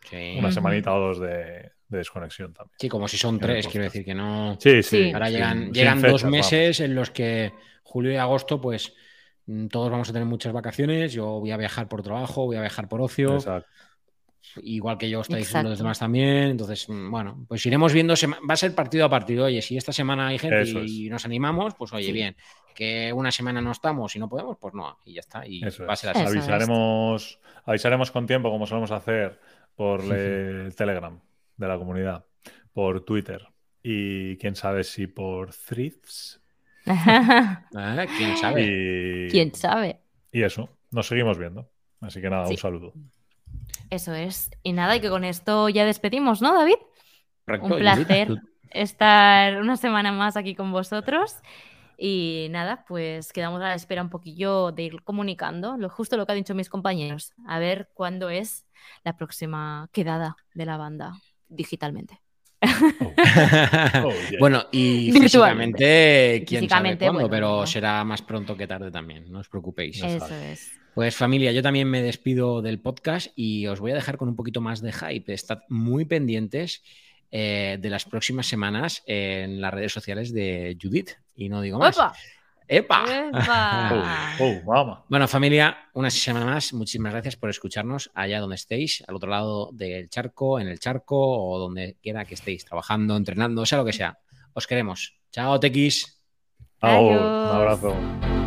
Speaker 1: Sí.
Speaker 3: una semanita o dos de, de desconexión también.
Speaker 1: Sí, como si son tres, quiero decir que no.
Speaker 3: Sí, sí.
Speaker 2: Sí.
Speaker 1: Ahora
Speaker 3: sin-
Speaker 1: llegan,
Speaker 3: sin
Speaker 1: llegan
Speaker 3: fechas,
Speaker 1: dos
Speaker 3: vamos.
Speaker 1: meses en los que julio y agosto, pues todos vamos a tener muchas vacaciones. Yo voy a viajar por trabajo, voy a viajar por ocio.
Speaker 3: Exacto.
Speaker 1: igual que yo estáis
Speaker 2: Exacto.
Speaker 1: los demás también. Entonces, mm, bueno, pues iremos viendo, va a ser partido a partido. Oye, si esta semana hay gente
Speaker 3: Eso
Speaker 1: y nos animamos, pues oye,
Speaker 2: Sí.
Speaker 1: bien. Que una semana no estamos y no podemos, pues no, y ya está. Y
Speaker 3: Eso
Speaker 1: va a ser así.
Speaker 3: Avisaremos, avisaremos con tiempo, como solemos hacer, por el Telegram de la comunidad, por Twitter y quién sabe si por Threads. <laughs>
Speaker 1: Ah, ¿Quién sabe?
Speaker 3: Y,
Speaker 2: ¿Quién sabe?
Speaker 3: y eso, nos seguimos viendo. Así que nada,
Speaker 2: Sí.
Speaker 3: un saludo.
Speaker 2: Eso es. Y nada, y que con esto ya despedimos, ¿no, David?
Speaker 1: Correcto,
Speaker 2: Un placer estar una semana más aquí con vosotros. Y nada, pues quedamos a la espera un poquillo de ir comunicando, lo justo lo que han dicho mis compañeros, a ver cuándo es la próxima quedada de la banda digitalmente. <laughs>
Speaker 3: Oh, yeah.
Speaker 1: bueno, y físicamente, quién
Speaker 2: Físicamente,
Speaker 1: sabe cuándo,
Speaker 2: bueno,
Speaker 1: pero será más pronto que tarde también, no os preocupéis.
Speaker 2: Eso es.
Speaker 1: Pues familia, yo también me despido del podcast y os voy a dejar con un poquito más de hype. Estad muy pendientes eh, de las próximas semanas en las redes sociales de Judith. Y no digo más.
Speaker 2: ¡Opa!
Speaker 1: ¡Epa!
Speaker 2: ¡Epa! <laughs>
Speaker 3: Oh, oh, mamá.
Speaker 1: Bueno, familia, una semana más. Muchísimas gracias por escucharnos allá donde estéis, al otro lado del charco, en el charco o donde quiera que estéis, trabajando, entrenando, sea lo que sea. Os queremos. Chao, Tequis.
Speaker 3: Chao,
Speaker 2: Adiós.
Speaker 3: un abrazo.